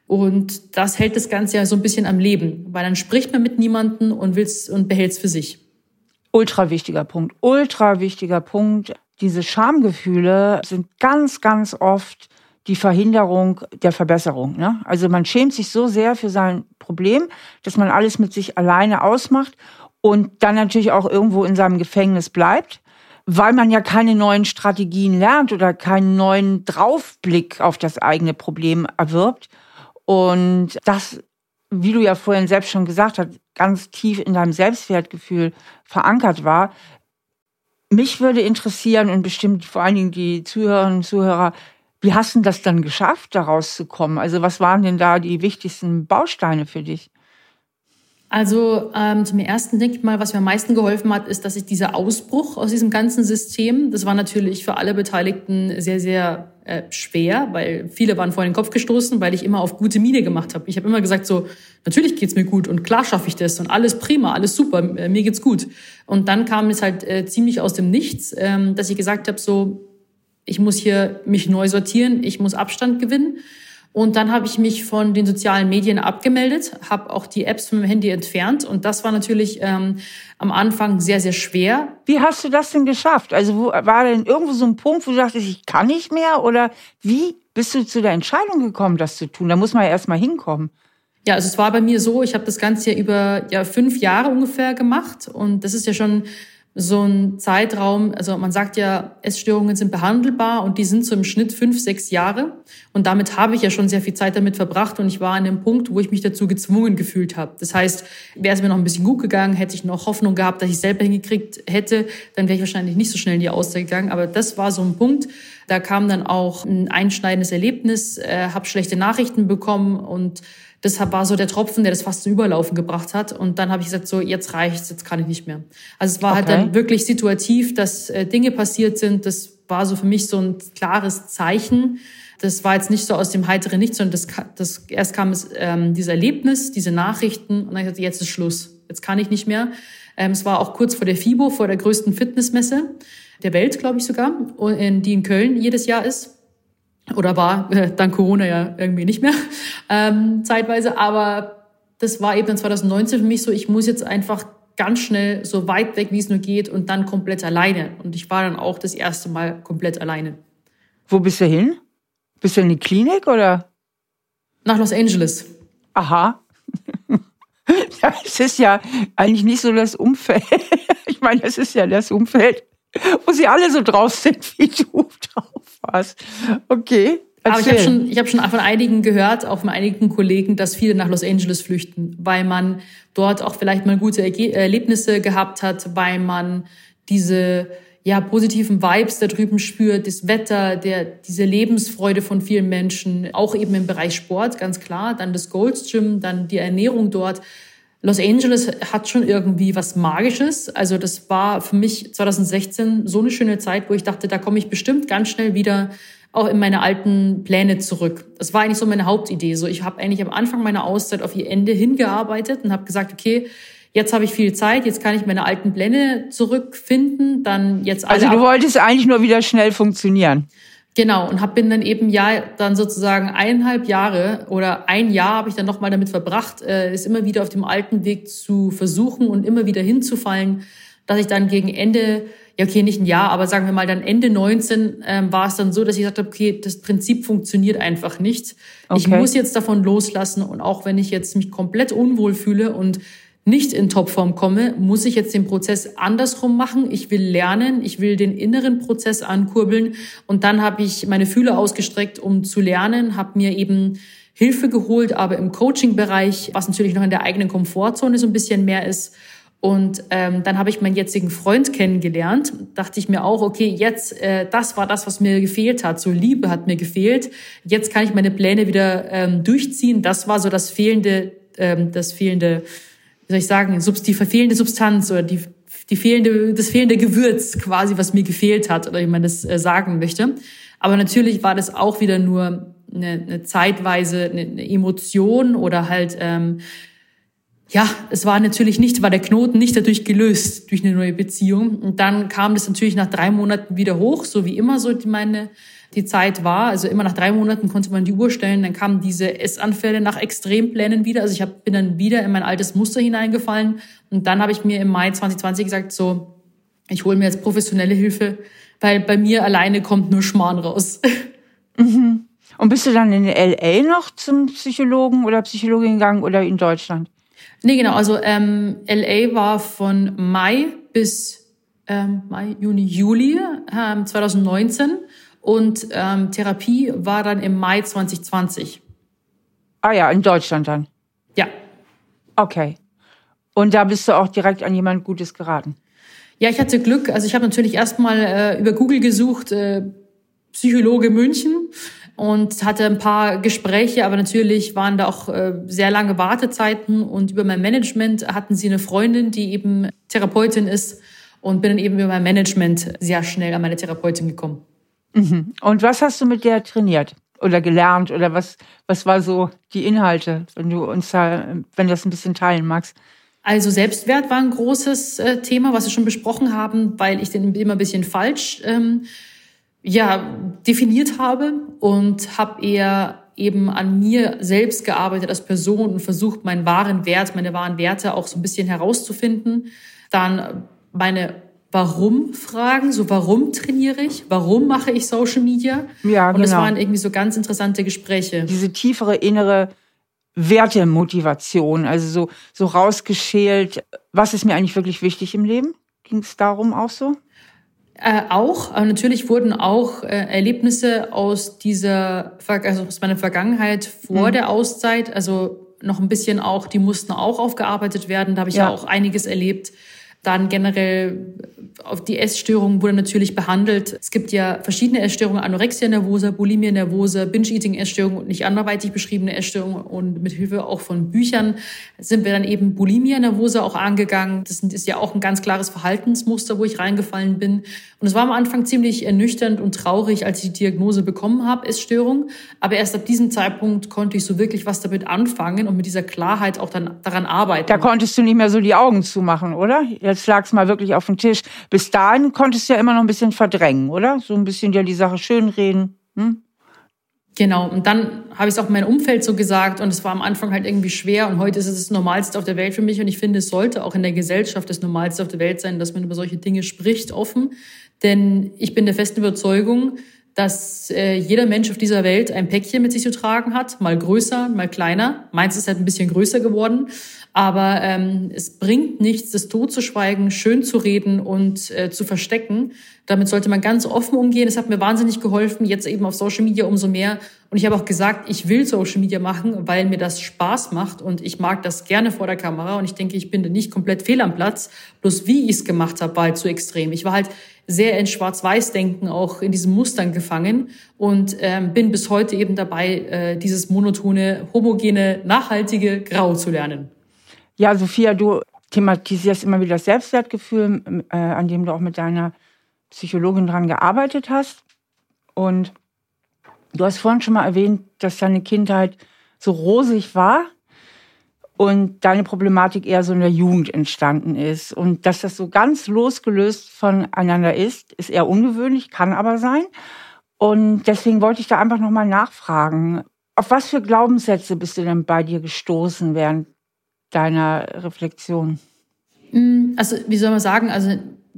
Und das hält das Ganze ja so ein bisschen am Leben, weil dann spricht man mit niemanden und will's und behält's für sich. Ultra wichtiger Punkt, ultra wichtiger Punkt. Diese Schamgefühle sind ganz, ganz oft die Verhinderung der Verbesserung. Ne? Also man schämt sich so sehr für sein Problem, dass man alles mit sich alleine ausmacht und dann natürlich auch irgendwo in seinem Gefängnis bleibt, weil man ja keine neuen Strategien lernt oder keinen neuen Draufblick auf das eigene Problem erwirbt. Und das, wie du ja vorhin selbst schon gesagt hast, ganz tief in deinem Selbstwertgefühl verankert war. Mich würde interessieren und bestimmt vor allen Dingen die Zuhörerinnen und Zuhörer, wie hast du das dann geschafft, daraus zu kommen? Also was waren denn da die wichtigsten Bausteine für dich? Also ähm, zum ersten denke ich mal, was mir am meisten geholfen hat, ist, dass ich dieser Ausbruch aus diesem ganzen System, das war natürlich für alle Beteiligten sehr, sehr äh, schwer, weil viele waren vor den Kopf gestoßen, weil ich immer auf gute Miene gemacht habe. Ich habe immer gesagt so, natürlich geht's mir gut und klar schaffe ich das und alles prima, alles super, äh, mir geht's gut. Und dann kam es halt äh, ziemlich aus dem Nichts, ähm, dass ich gesagt habe so, ich muss hier mich neu sortieren, ich muss Abstand gewinnen. Und dann habe ich mich von den sozialen Medien abgemeldet, habe auch die Apps vom Handy entfernt. Und das war natürlich ähm, am Anfang sehr, sehr schwer. Wie hast du das denn geschafft? Also wo, war denn irgendwo so ein Punkt, wo du dachtest, ich kann nicht mehr? Oder wie bist du zu der Entscheidung gekommen, das zu tun? Da muss man ja erst mal hinkommen. Ja, also es war bei mir so, ich habe das Ganze ja über ja, fünf Jahre ungefähr gemacht. Und das ist ja schon so ein Zeitraum, also man sagt ja, Essstörungen sind behandelbar und die sind so im Schnitt fünf, sechs Jahre. Und damit habe ich ja schon sehr viel Zeit damit verbracht und ich war an dem Punkt, wo ich mich dazu gezwungen gefühlt habe. Das heißt, wäre es mir noch ein bisschen gut gegangen, hätte ich noch Hoffnung gehabt, dass ich es selber hingekriegt hätte, dann wäre ich wahrscheinlich nicht so schnell in die Auszeit gegangen. Aber das war so ein Punkt. Da kam dann auch ein einschneidendes Erlebnis, äh, habe schlechte Nachrichten bekommen und das war so der Tropfen, der das fast zum Überlaufen gebracht hat. Und dann habe ich gesagt, so jetzt reicht's, jetzt kann ich nicht mehr. Also es war okay. halt dann wirklich situativ, dass äh, Dinge passiert sind. Das war so für mich so ein klares Zeichen. Das war jetzt nicht so aus dem heiteren Nichts, sondern das, das erst kam es ähm, dieses Erlebnis, diese Nachrichten und dann gesagt, jetzt ist Schluss, jetzt kann ich nicht mehr. Ähm, es war auch kurz vor der FIBO, vor der größten Fitnessmesse der Welt, glaube ich sogar, die in Köln jedes Jahr ist oder war äh, dank Corona ja irgendwie nicht mehr ähm, zeitweise. Aber das war eben 2019 für mich so, ich muss jetzt einfach ganz schnell so weit weg, wie es nur geht und dann komplett alleine. Und ich war dann auch das erste Mal komplett alleine. Wo bist du hin? Bist du in die Klinik oder? Nach Los Angeles. Aha. Das ist ja eigentlich nicht so das Umfeld. Ich meine, das ist ja das Umfeld, wo sie alle so drauf sind, wie du drauf warst. Okay. Aber ich habe schon, ich hab schon von einigen gehört, auch von einigen Kollegen, dass viele nach Los Angeles flüchten, weil man dort auch vielleicht mal gute Erlebnisse gehabt hat, weil man diese ja, positiven Vibes da drüben spürt, das Wetter, der, diese Lebensfreude von vielen Menschen, auch eben im Bereich Sport, ganz klar, dann das Gold's Gym, dann die Ernährung dort. Los Angeles hat schon irgendwie was Magisches. Also das war für mich 2016 so eine schöne Zeit, wo ich dachte, da komme ich bestimmt ganz schnell wieder auch in meine alten Pläne zurück. Das war eigentlich so meine Hauptidee. So, ich habe eigentlich am Anfang meiner Auszeit auf ihr Ende hingearbeitet und habe gesagt, okay, jetzt habe ich viel Zeit, jetzt kann ich meine alten Pläne zurückfinden. Dann jetzt alle also du wolltest eigentlich nur wieder schnell funktionieren. Genau, und hab, bin dann eben ja dann sozusagen eineinhalb Jahre oder ein Jahr habe ich dann nochmal damit verbracht, äh, es immer wieder auf dem alten Weg zu versuchen und immer wieder hinzufallen, dass ich dann gegen Ende, ja okay, nicht ein Jahr, aber sagen wir mal dann Ende 19 ähm, war es dann so, dass ich gesagt habe, okay, das Prinzip funktioniert einfach nicht. Okay. Ich muss jetzt davon loslassen und auch wenn ich jetzt mich komplett unwohl fühle und nicht in Topform komme, muss ich jetzt den Prozess andersrum machen. Ich will lernen, ich will den inneren Prozess ankurbeln und dann habe ich meine Fühler ausgestreckt, um zu lernen, habe mir eben Hilfe geholt, aber im Coaching-Bereich, was natürlich noch in der eigenen Komfortzone so ein bisschen mehr ist. Und ähm, dann habe ich meinen jetzigen Freund kennengelernt. Dachte ich mir auch, okay, jetzt, äh, das war das, was mir gefehlt hat. So Liebe hat mir gefehlt. Jetzt kann ich meine Pläne wieder ähm, durchziehen. Das war so das fehlende, ähm, das fehlende wie soll ich sagen, die fehlende Substanz oder die, die fehlende, das fehlende Gewürz quasi, was mir gefehlt hat oder wie man das äh, sagen möchte. Aber natürlich war das auch wieder nur eine, eine zeitweise eine, eine Emotion oder halt ähm, ja, es war natürlich nicht, war der Knoten nicht dadurch gelöst durch eine neue Beziehung. Und dann kam das natürlich nach drei Monaten wieder hoch, so wie immer so meine die Zeit war. Also immer nach drei Monaten konnte man die Uhr stellen. Dann kamen diese Essanfälle nach Extremplänen wieder. Also ich hab, bin dann wieder in mein altes Muster hineingefallen. Und dann habe ich mir im Mai 2020 gesagt, so, ich hole mir jetzt professionelle Hilfe, weil bei mir alleine kommt nur Schmarrn raus. Mhm. Und bist du dann in LA noch zum Psychologen oder Psychologin gegangen oder in Deutschland? Nee, genau. Also ähm, LA war von Mai bis ähm, Mai, Juni, Juli ähm, 2019 und ähm, Therapie war dann im Mai 2020. Ah ja, in Deutschland dann. Ja. Okay. Und da bist du auch direkt an jemand Gutes geraten. Ja, ich hatte Glück. Also ich habe natürlich erstmal äh, über Google gesucht, äh, Psychologe München und hatte ein paar Gespräche, aber natürlich waren da auch äh, sehr lange Wartezeiten und über mein Management hatten sie eine Freundin, die eben Therapeutin ist und bin dann eben über mein Management sehr schnell an meine Therapeutin gekommen. Mhm. Und was hast du mit der trainiert oder gelernt oder was, was war so die Inhalte, wenn du uns da, wenn du das ein bisschen teilen magst? Also Selbstwert war ein großes äh, Thema, was wir schon besprochen haben, weil ich den immer ein bisschen falsch ähm, ja, definiert habe und habe eher eben an mir selbst gearbeitet als Person und versucht, meinen wahren Wert, meine wahren Werte auch so ein bisschen herauszufinden. Dann meine Warum-Fragen, so warum trainiere ich, warum mache ich Social Media? Ja, genau. Und das genau. waren irgendwie so ganz interessante Gespräche. Diese tiefere innere Wertemotivation, also so, so rausgeschält, was ist mir eigentlich wirklich wichtig im Leben? Ging es darum auch so? Äh, auch, aber natürlich wurden auch äh, Erlebnisse aus dieser, also aus meiner Vergangenheit vor mhm. der Auszeit, also noch ein bisschen auch, die mussten auch aufgearbeitet werden. Da habe ich ja. ja auch einiges erlebt. Dann generell auf die Essstörungen wurde natürlich behandelt. Es gibt ja verschiedene Essstörungen, Anorexia nervosa, Bulimia nervosa, Binge-Eating-Essstörungen und nicht anderweitig beschriebene Essstörungen. Und mit Hilfe auch von Büchern sind wir dann eben Bulimia nervosa auch angegangen. Das ist ja auch ein ganz klares Verhaltensmuster, wo ich reingefallen bin. Und es war am Anfang ziemlich ernüchternd und traurig, als ich die Diagnose bekommen habe, Essstörung. Aber erst ab diesem Zeitpunkt konnte ich so wirklich was damit anfangen und mit dieser Klarheit auch dann daran arbeiten. Da konntest du nicht mehr so die Augen zumachen, oder? Jetzt lag's mal wirklich auf dem Tisch. Bis dahin konntest du ja immer noch ein bisschen verdrängen, oder? So ein bisschen ja die Sache schönreden. Hm? Genau, und dann habe ich es auch in meinem Umfeld so gesagt und es war am Anfang halt irgendwie schwer und heute ist es das Normalste auf der Welt für mich und ich finde, es sollte auch in der Gesellschaft das Normalste auf der Welt sein, dass man über solche Dinge spricht, offen. Denn ich bin der festen Überzeugung, dass äh, jeder Mensch auf dieser Welt ein Päckchen mit sich zu tragen hat, mal größer, mal kleiner. Meins ist halt ein bisschen größer geworden. Aber ähm, es bringt nichts, das totzuschweigen, schön zu reden und äh, zu verstecken. Damit sollte man ganz offen umgehen. Es hat mir wahnsinnig geholfen, jetzt eben auf Social Media umso mehr. Und ich habe auch gesagt, ich will Social Media machen, weil mir das Spaß macht und ich mag das gerne vor der Kamera. Und ich denke, ich bin da nicht komplett fehl am Platz. Bloß wie ich es gemacht habe, war halt zu extrem. Ich war halt sehr in Schwarz-Weiß-Denken auch in diesen Mustern gefangen und ähm, bin bis heute eben dabei, äh, dieses monotone, homogene, nachhaltige Grau zu lernen. Ja, Sophia, du thematisierst immer wieder das Selbstwertgefühl, äh, an dem du auch mit deiner Psychologin dran gearbeitet hast. Und du hast vorhin schon mal erwähnt, dass deine Kindheit so rosig war und deine Problematik eher so in der Jugend entstanden ist. Und dass das so ganz losgelöst voneinander ist, ist eher ungewöhnlich, kann aber sein. Und deswegen wollte ich da einfach nochmal nachfragen. Auf was für Glaubenssätze bist du denn bei dir gestoßen während deiner Reflexion? Mm, also, wie soll man sagen, also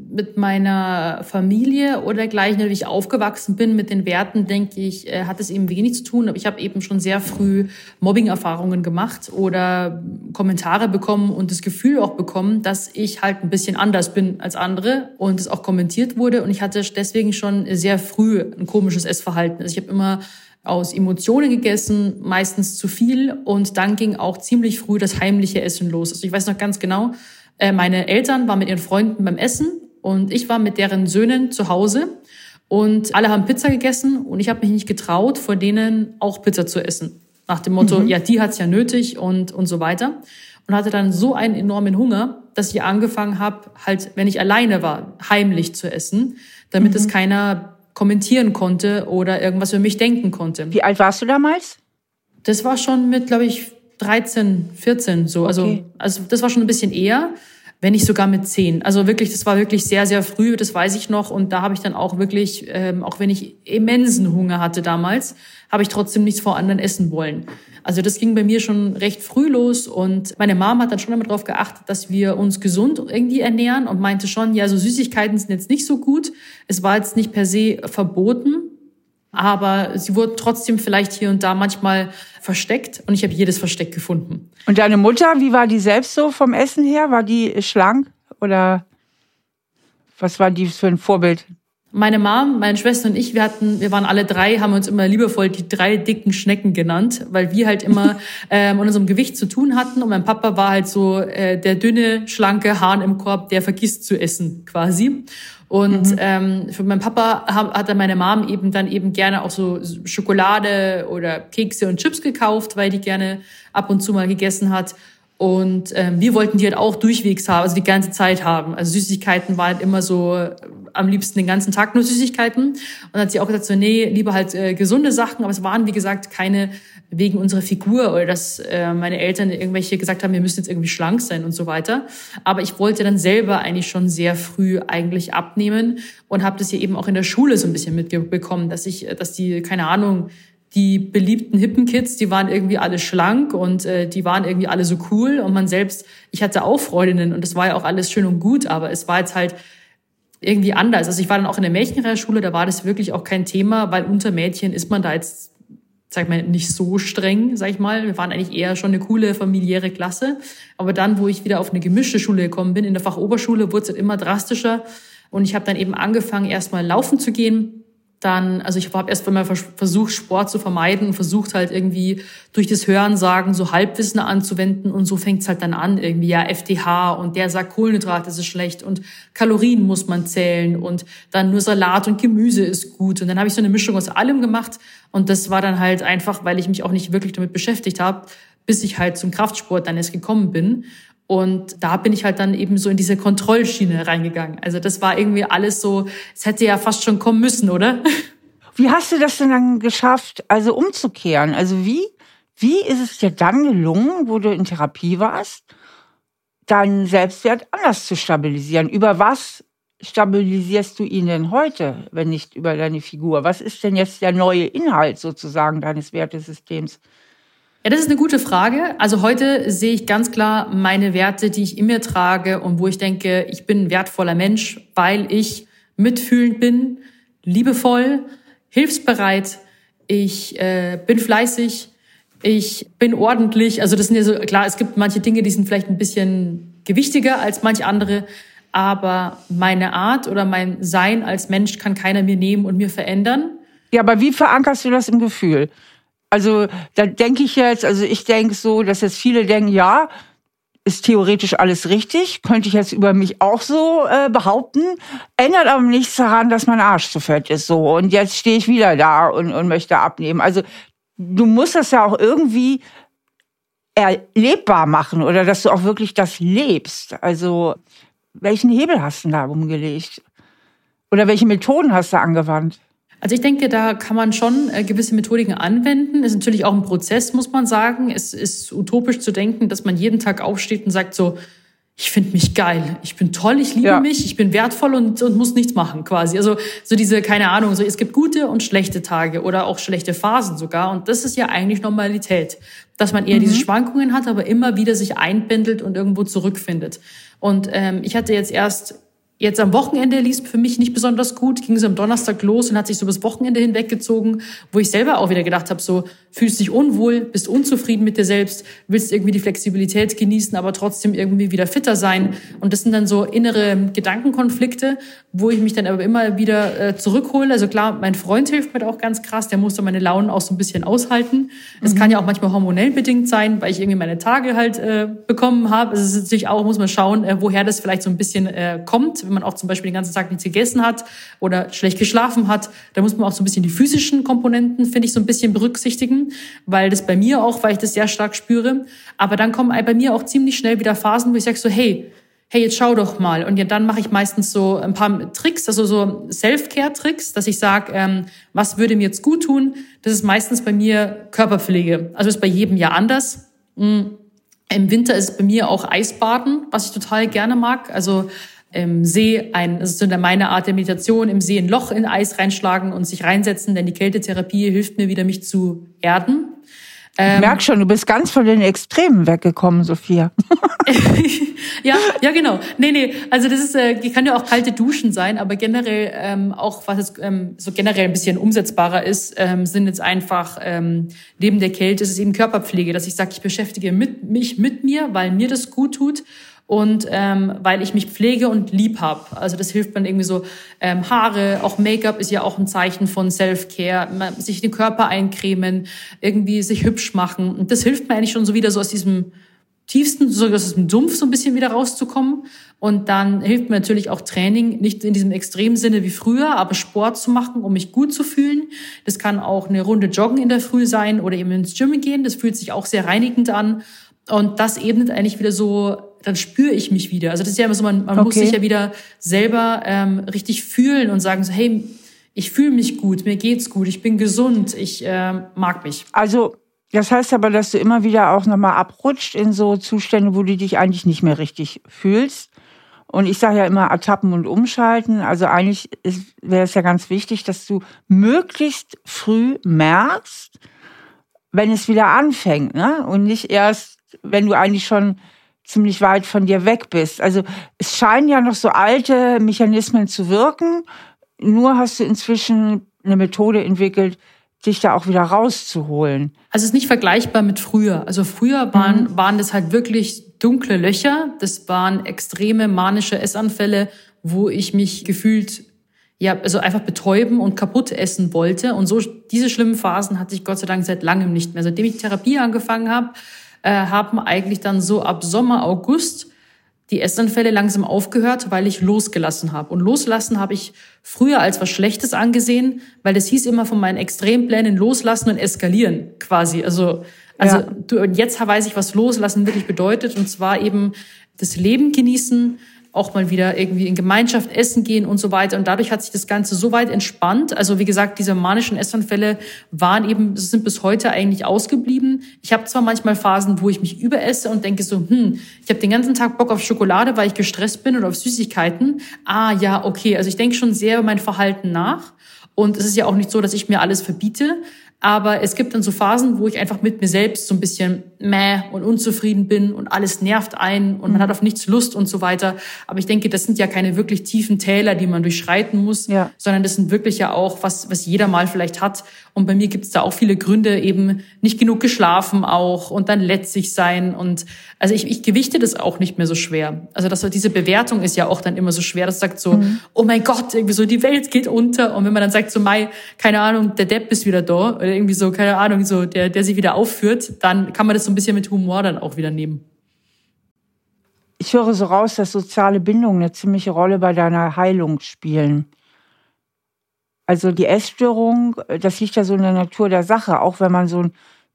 mit meiner Familie oder gleich, wie ich aufgewachsen bin, mit den Werten, denke ich, äh, hat es eben wenig zu tun. Aber ich habe eben schon sehr früh Mobbing-Erfahrungen gemacht oder Kommentare bekommen und das Gefühl auch bekommen, dass ich halt ein bisschen anders bin als andere und es auch kommentiert wurde. Und ich hatte deswegen schon sehr früh ein komisches Essverhalten. Also ich habe immer aus Emotionen gegessen, meistens zu viel. Und dann ging auch ziemlich früh das heimliche Essen los. Also ich weiß noch ganz genau, äh, meine Eltern waren mit ihren Freunden beim Essen und ich war mit deren Söhnen zu Hause und alle haben Pizza gegessen und ich habe mich nicht getraut, vor denen auch Pizza zu essen. Nach dem Motto, mhm. ja, die hat's ja nötig und, und so weiter. Und hatte dann so einen enormen Hunger, dass ich angefangen habe, halt, wenn ich alleine war, heimlich zu essen, damit mhm. es keiner kommentieren konnte oder irgendwas über mich denken konnte. Wie alt warst du damals? Das war schon mit, glaube ich, 13, 14 so. Also, okay. also das war schon ein bisschen eher wenn nicht sogar mit zehn. Also wirklich, das war wirklich sehr, sehr früh, das weiß ich noch. Und da habe ich dann auch wirklich, ähm, auch wenn ich immensen Hunger hatte damals, habe ich trotzdem nichts vor anderen essen wollen. Also das ging bei mir schon recht früh los und meine Mama hat dann schon immer darauf geachtet, dass wir uns gesund irgendwie ernähren und meinte schon, ja, so Süßigkeiten sind jetzt nicht so gut. Es war jetzt nicht per se verboten, aber sie wurden trotzdem vielleicht hier und da manchmal versteckt und ich habe jedes Versteck gefunden. Und deine Mutter, wie war die selbst so vom Essen her? War die schlank oder was war die für ein Vorbild? Meine Mom, meine Schwester und ich, wir hatten, wir waren alle drei, haben uns immer liebevoll die drei dicken Schnecken genannt, weil wir halt immer ähm, mit unserem Gewicht zu tun hatten. Und mein Papa war halt so äh, der dünne, schlanke Hahn im Korb, der vergisst zu essen quasi. Und mhm. ähm, für meinen Papa hat dann meine Mom eben dann eben gerne auch so Schokolade oder Kekse und Chips gekauft, weil die gerne ab und zu mal gegessen hat. Und ähm, wir wollten die halt auch durchwegs haben, also die ganze Zeit haben. Also Süßigkeiten waren halt immer so am liebsten den ganzen Tag nur Süßigkeiten. Und dann hat sie auch gesagt, so nee, lieber halt äh, gesunde Sachen. Aber es waren, wie gesagt, keine wegen unserer Figur oder dass äh, meine Eltern irgendwelche gesagt haben, wir müssen jetzt irgendwie schlank sein und so weiter. Aber ich wollte dann selber eigentlich schon sehr früh eigentlich abnehmen und habe das hier eben auch in der Schule so ein bisschen mitbekommen, dass ich, dass die, keine Ahnung, die beliebten hippen Kids, die waren irgendwie alle schlank und äh, die waren irgendwie alle so cool und man selbst, ich hatte auch Freundinnen und das war ja auch alles schön und gut, aber es war jetzt halt irgendwie anders. Also ich war dann auch in der Mädchenschule, da war das wirklich auch kein Thema, weil unter Mädchen ist man da jetzt, sag ich mal, nicht so streng, sag ich mal. Wir waren eigentlich eher schon eine coole familiäre Klasse. Aber dann, wo ich wieder auf eine gemischte Schule gekommen bin, in der Fachoberschule, wurde es immer drastischer. Und ich habe dann eben angefangen, erstmal laufen zu gehen dann, also ich habe erst einmal versucht, Sport zu vermeiden und versucht halt irgendwie durch das Hören sagen, so Halbwissen anzuwenden und so fängt's halt dann an, irgendwie, ja, FDH und der sagt, Kohlenhydrate ist schlecht und Kalorien muss man zählen und dann nur Salat und Gemüse ist gut. Und dann habe ich so eine Mischung aus allem gemacht und das war dann halt einfach, weil ich mich auch nicht wirklich damit beschäftigt habe, bis ich halt zum Kraftsport dann erst gekommen bin. Und da bin ich halt dann eben so in diese Kontrollschiene reingegangen. Also das war irgendwie alles so, es hätte ja fast schon kommen müssen, oder? Wie hast du das denn dann geschafft, also umzukehren? Also wie, wie ist es dir dann gelungen, wo du in Therapie warst, deinen Selbstwert anders zu stabilisieren? Über was stabilisierst du ihn denn heute, wenn nicht über deine Figur? Was ist denn jetzt der neue Inhalt sozusagen deines Wertesystems? Ja, das ist eine gute Frage. Also heute sehe ich ganz klar meine Werte, die ich in mir trage und wo ich denke, ich bin ein wertvoller Mensch, weil ich mitfühlend bin, liebevoll, hilfsbereit, ich äh, bin fleißig, ich bin ordentlich. Also das sind ja so, klar, es gibt manche Dinge, die sind vielleicht ein bisschen gewichtiger als manche andere, aber meine Art oder mein Sein als Mensch kann keiner mir nehmen und mir verändern. Ja, aber wie verankerst du das im Gefühl? Also da denke ich jetzt, also ich denke so, dass jetzt viele denken, ja, ist theoretisch alles richtig, könnte ich jetzt über mich auch so äh, behaupten, ändert aber nichts daran, dass mein Arsch zu fett ist so und jetzt stehe ich wieder da und, und möchte abnehmen. Also du musst das ja auch irgendwie erlebbar machen oder dass du auch wirklich das lebst. Also welchen Hebel hast du da umgelegt? Oder welche Methoden hast du angewandt? Also ich denke, da kann man schon äh, gewisse Methodiken anwenden. Ist natürlich auch ein Prozess, muss man sagen. Es ist utopisch zu denken, dass man jeden Tag aufsteht und sagt so, ich finde mich geil, ich bin toll, ich liebe ja. mich, ich bin wertvoll und, und muss nichts machen quasi. Also so diese, keine Ahnung, so es gibt gute und schlechte Tage oder auch schlechte Phasen sogar. Und das ist ja eigentlich Normalität, dass man eher mhm. diese Schwankungen hat, aber immer wieder sich einbändelt und irgendwo zurückfindet. Und ähm, ich hatte jetzt erst Jetzt am Wochenende lief es für mich nicht besonders gut, ging es am Donnerstag los und hat sich so bis Wochenende hinweggezogen, wo ich selber auch wieder gedacht habe, so fühlst dich unwohl, bist unzufrieden mit dir selbst, willst irgendwie die Flexibilität genießen, aber trotzdem irgendwie wieder fitter sein. Und das sind dann so innere Gedankenkonflikte, wo ich mich dann aber immer wieder äh, zurückhole. Also klar, mein Freund hilft mir auch ganz krass, der muss dann meine Launen auch so ein bisschen aushalten. Es mhm. kann ja auch manchmal hormonell bedingt sein, weil ich irgendwie meine Tage halt äh, bekommen habe. Also es ist natürlich auch, muss man schauen, äh, woher das vielleicht so ein bisschen äh, kommt wenn man auch zum Beispiel den ganzen Tag nichts gegessen hat oder schlecht geschlafen hat, da muss man auch so ein bisschen die physischen Komponenten, finde ich, so ein bisschen berücksichtigen, weil das bei mir auch, weil ich das sehr stark spüre. Aber dann kommen bei mir auch ziemlich schnell wieder Phasen, wo ich sage so, hey, hey, jetzt schau doch mal. Und ja, dann mache ich meistens so ein paar Tricks, also so Self-Care-Tricks, dass ich sage, ähm, was würde mir jetzt gut tun? Das ist meistens bei mir Körperpflege. Also ist bei jedem ja anders. Mhm. Im Winter ist bei mir auch Eisbaden, was ich total gerne mag. Also im See ein, das ist so meine Art der Meditation, im See ein Loch in Eis reinschlagen und sich reinsetzen, denn die Kältetherapie hilft mir wieder, mich zu erden. Ähm, ich merke schon, du bist ganz von den Extremen weggekommen, Sophia. ja, ja, genau. Nee, nee, also das ist, äh, kann ja auch kalte Duschen sein, aber generell ähm, auch, was jetzt ähm, so generell ein bisschen umsetzbarer ist, ähm, sind jetzt einfach, ähm, neben der Kälte ist es eben Körperpflege, dass ich sage, ich beschäftige mit, mich mit mir, weil mir das gut tut und ähm, weil ich mich pflege und lieb hab. Also das hilft man irgendwie so. Ähm, Haare, auch Make-up ist ja auch ein Zeichen von Self-Care. Sich den Körper eincremen, irgendwie sich hübsch machen. Und das hilft mir eigentlich schon so wieder so aus diesem tiefsten, so aus diesem Sumpf so ein bisschen wieder rauszukommen. Und dann hilft mir natürlich auch Training, nicht in diesem extremen Sinne wie früher, aber Sport zu machen, um mich gut zu fühlen. Das kann auch eine Runde Joggen in der Früh sein oder eben ins Gym gehen. Das fühlt sich auch sehr reinigend an. Und das ebnet eigentlich wieder so dann spüre ich mich wieder. Also das ist ja immer so, man, man okay. muss sich ja wieder selber ähm, richtig fühlen und sagen so, hey, ich fühle mich gut, mir geht's gut, ich bin gesund, ich äh, mag mich. Also das heißt aber, dass du immer wieder auch nochmal abrutscht in so Zustände, wo du dich eigentlich nicht mehr richtig fühlst. Und ich sage ja immer ertappen und umschalten. Also eigentlich wäre es ja ganz wichtig, dass du möglichst früh merkst, wenn es wieder anfängt, ne? Und nicht erst, wenn du eigentlich schon ziemlich weit von dir weg bist. Also es scheinen ja noch so alte Mechanismen zu wirken. Nur hast du inzwischen eine Methode entwickelt, dich da auch wieder rauszuholen. Also es ist nicht vergleichbar mit früher. Also früher waren, mhm. waren das halt wirklich dunkle Löcher. Das waren extreme manische Essanfälle, wo ich mich gefühlt ja, also einfach betäuben und kaputt essen wollte. Und so diese schlimmen Phasen hatte ich Gott sei Dank seit langem nicht mehr. Seitdem ich Therapie angefangen habe, äh, haben eigentlich dann so ab Sommer, August die Essanfälle langsam aufgehört, weil ich losgelassen habe. Und loslassen habe ich früher als was Schlechtes angesehen, weil das hieß immer von meinen Extremplänen loslassen und eskalieren quasi. Also, also ja. du, und jetzt weiß ich, was loslassen wirklich bedeutet. Und zwar eben das Leben genießen, auch mal wieder irgendwie in Gemeinschaft essen gehen und so weiter. Und dadurch hat sich das Ganze so weit entspannt. Also wie gesagt, diese manischen Essanfälle waren eben, sind bis heute eigentlich ausgeblieben. Ich habe zwar manchmal Phasen, wo ich mich überesse und denke so, hm, ich habe den ganzen Tag Bock auf Schokolade, weil ich gestresst bin oder auf Süßigkeiten. Ah ja, okay. Also ich denke schon sehr über mein Verhalten nach. Und es ist ja auch nicht so, dass ich mir alles verbiete. Aber es gibt dann so Phasen, wo ich einfach mit mir selbst so ein bisschen meh und unzufrieden bin und alles nervt ein und man mhm. hat auf nichts Lust und so weiter. Aber ich denke, das sind ja keine wirklich tiefen Täler, die man durchschreiten muss, ja. sondern das sind wirklich ja auch, was, was jeder mal vielleicht hat. Und bei mir gibt es da auch viele Gründe, eben nicht genug geschlafen auch und dann letztlich sein. Und also ich, ich gewichte das auch nicht mehr so schwer. Also das, diese Bewertung ist ja auch dann immer so schwer. Das sagt so, mhm. oh mein Gott, irgendwie so, die Welt geht unter. Und wenn man dann sagt so, Mai, keine Ahnung, der Depp ist wieder da oder irgendwie so, keine Ahnung, so, der, der sich wieder aufführt, dann kann man das so ein bisschen mit Humor dann auch wieder nehmen. Ich höre so raus, dass soziale Bindungen eine ziemliche Rolle bei deiner Heilung spielen. Also die Essstörung, das liegt ja so in der Natur der Sache, auch wenn man so ein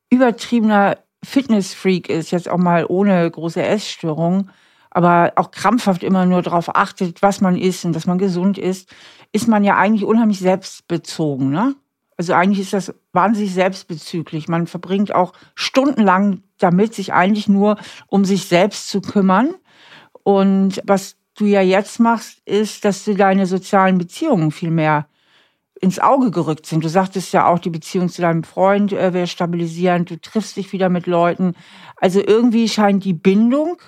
übertriebener Fitnessfreak ist, jetzt auch mal ohne große Essstörung, aber auch krampfhaft immer nur darauf achtet, was man isst und dass man gesund ist, ist man ja eigentlich unheimlich selbstbezogen. Ne? Also eigentlich ist das wahnsinnig selbstbezüglich. Man verbringt auch stundenlang damit, sich eigentlich nur um sich selbst zu kümmern. Und was du ja jetzt machst, ist, dass du deine sozialen Beziehungen viel mehr ins Auge gerückt sind. Du sagtest ja auch, die Beziehung zu deinem Freund äh, wäre stabilisierend, du triffst dich wieder mit Leuten. Also irgendwie scheint die Bindung,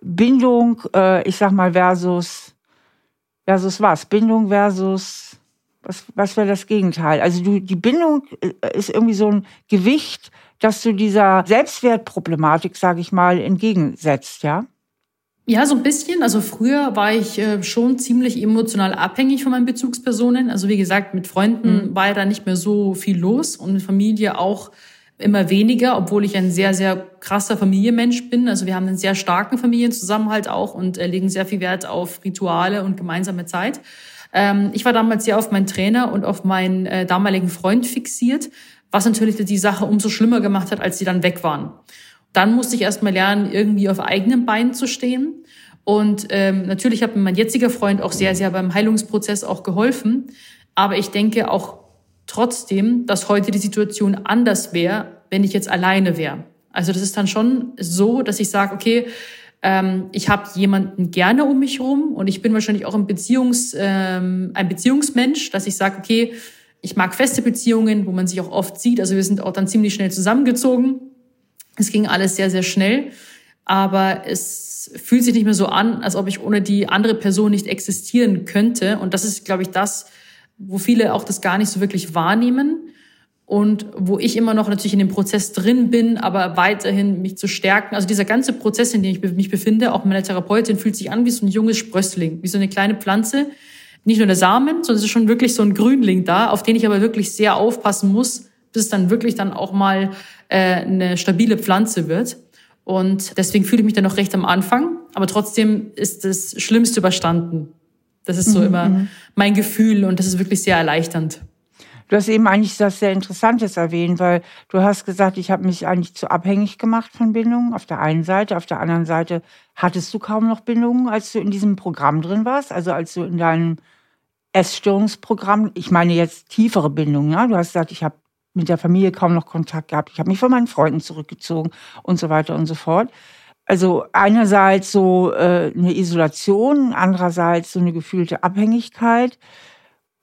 Bindung, äh, ich sag mal, versus, versus was? Bindung versus, was, was wäre das Gegenteil? Also du, die Bindung äh, ist irgendwie so ein Gewicht, das du dieser Selbstwertproblematik, sage ich mal, entgegensetzt, ja? Ja, so ein bisschen. Also früher war ich äh, schon ziemlich emotional abhängig von meinen Bezugspersonen. Also wie gesagt, mit Freunden mhm. war ja da nicht mehr so viel los und mit Familie auch immer weniger, obwohl ich ein sehr, sehr krasser Familienmensch bin. Also wir haben einen sehr starken Familienzusammenhalt auch und äh, legen sehr viel Wert auf Rituale und gemeinsame Zeit. Ähm, ich war damals sehr auf meinen Trainer und auf meinen äh, damaligen Freund fixiert, was natürlich die Sache umso schlimmer gemacht hat, als sie dann weg waren. Dann musste ich erstmal lernen, irgendwie auf eigenen Beinen zu stehen. Und ähm, natürlich hat mir mein jetziger Freund auch sehr, sehr beim Heilungsprozess auch geholfen. Aber ich denke auch trotzdem, dass heute die Situation anders wäre, wenn ich jetzt alleine wäre. Also das ist dann schon so, dass ich sage, okay, ähm, ich habe jemanden gerne um mich rum und ich bin wahrscheinlich auch ein, Beziehungs, ähm, ein Beziehungsmensch, dass ich sage, okay, ich mag feste Beziehungen, wo man sich auch oft sieht. Also wir sind auch dann ziemlich schnell zusammengezogen. Es ging alles sehr, sehr schnell, aber es fühlt sich nicht mehr so an, als ob ich ohne die andere Person nicht existieren könnte. Und das ist, glaube ich, das, wo viele auch das gar nicht so wirklich wahrnehmen und wo ich immer noch natürlich in dem Prozess drin bin, aber weiterhin mich zu stärken. Also dieser ganze Prozess, in dem ich mich befinde, auch meine Therapeutin, fühlt sich an wie so ein junges Sprössling, wie so eine kleine Pflanze. Nicht nur der Samen, sondern es ist schon wirklich so ein Grünling da, auf den ich aber wirklich sehr aufpassen muss, bis es dann wirklich dann auch mal äh, eine stabile Pflanze wird. Und deswegen fühle ich mich dann noch recht am Anfang, aber trotzdem ist das Schlimmste überstanden. Das ist so mhm. immer mhm. mein Gefühl und das ist wirklich sehr erleichternd. Du hast eben eigentlich das sehr Interessantes erwähnt, weil du hast gesagt, ich habe mich eigentlich zu abhängig gemacht von Bindungen. Auf der einen Seite, auf der anderen Seite hattest du kaum noch Bindungen, als du in diesem Programm drin warst, also als du in deinem Essstörungsprogramm, ich meine jetzt tiefere Bindungen, ja? du hast gesagt, ich habe mit der Familie kaum noch Kontakt gehabt. Ich habe mich von meinen Freunden zurückgezogen und so weiter und so fort. Also einerseits so äh, eine Isolation, andererseits so eine gefühlte Abhängigkeit.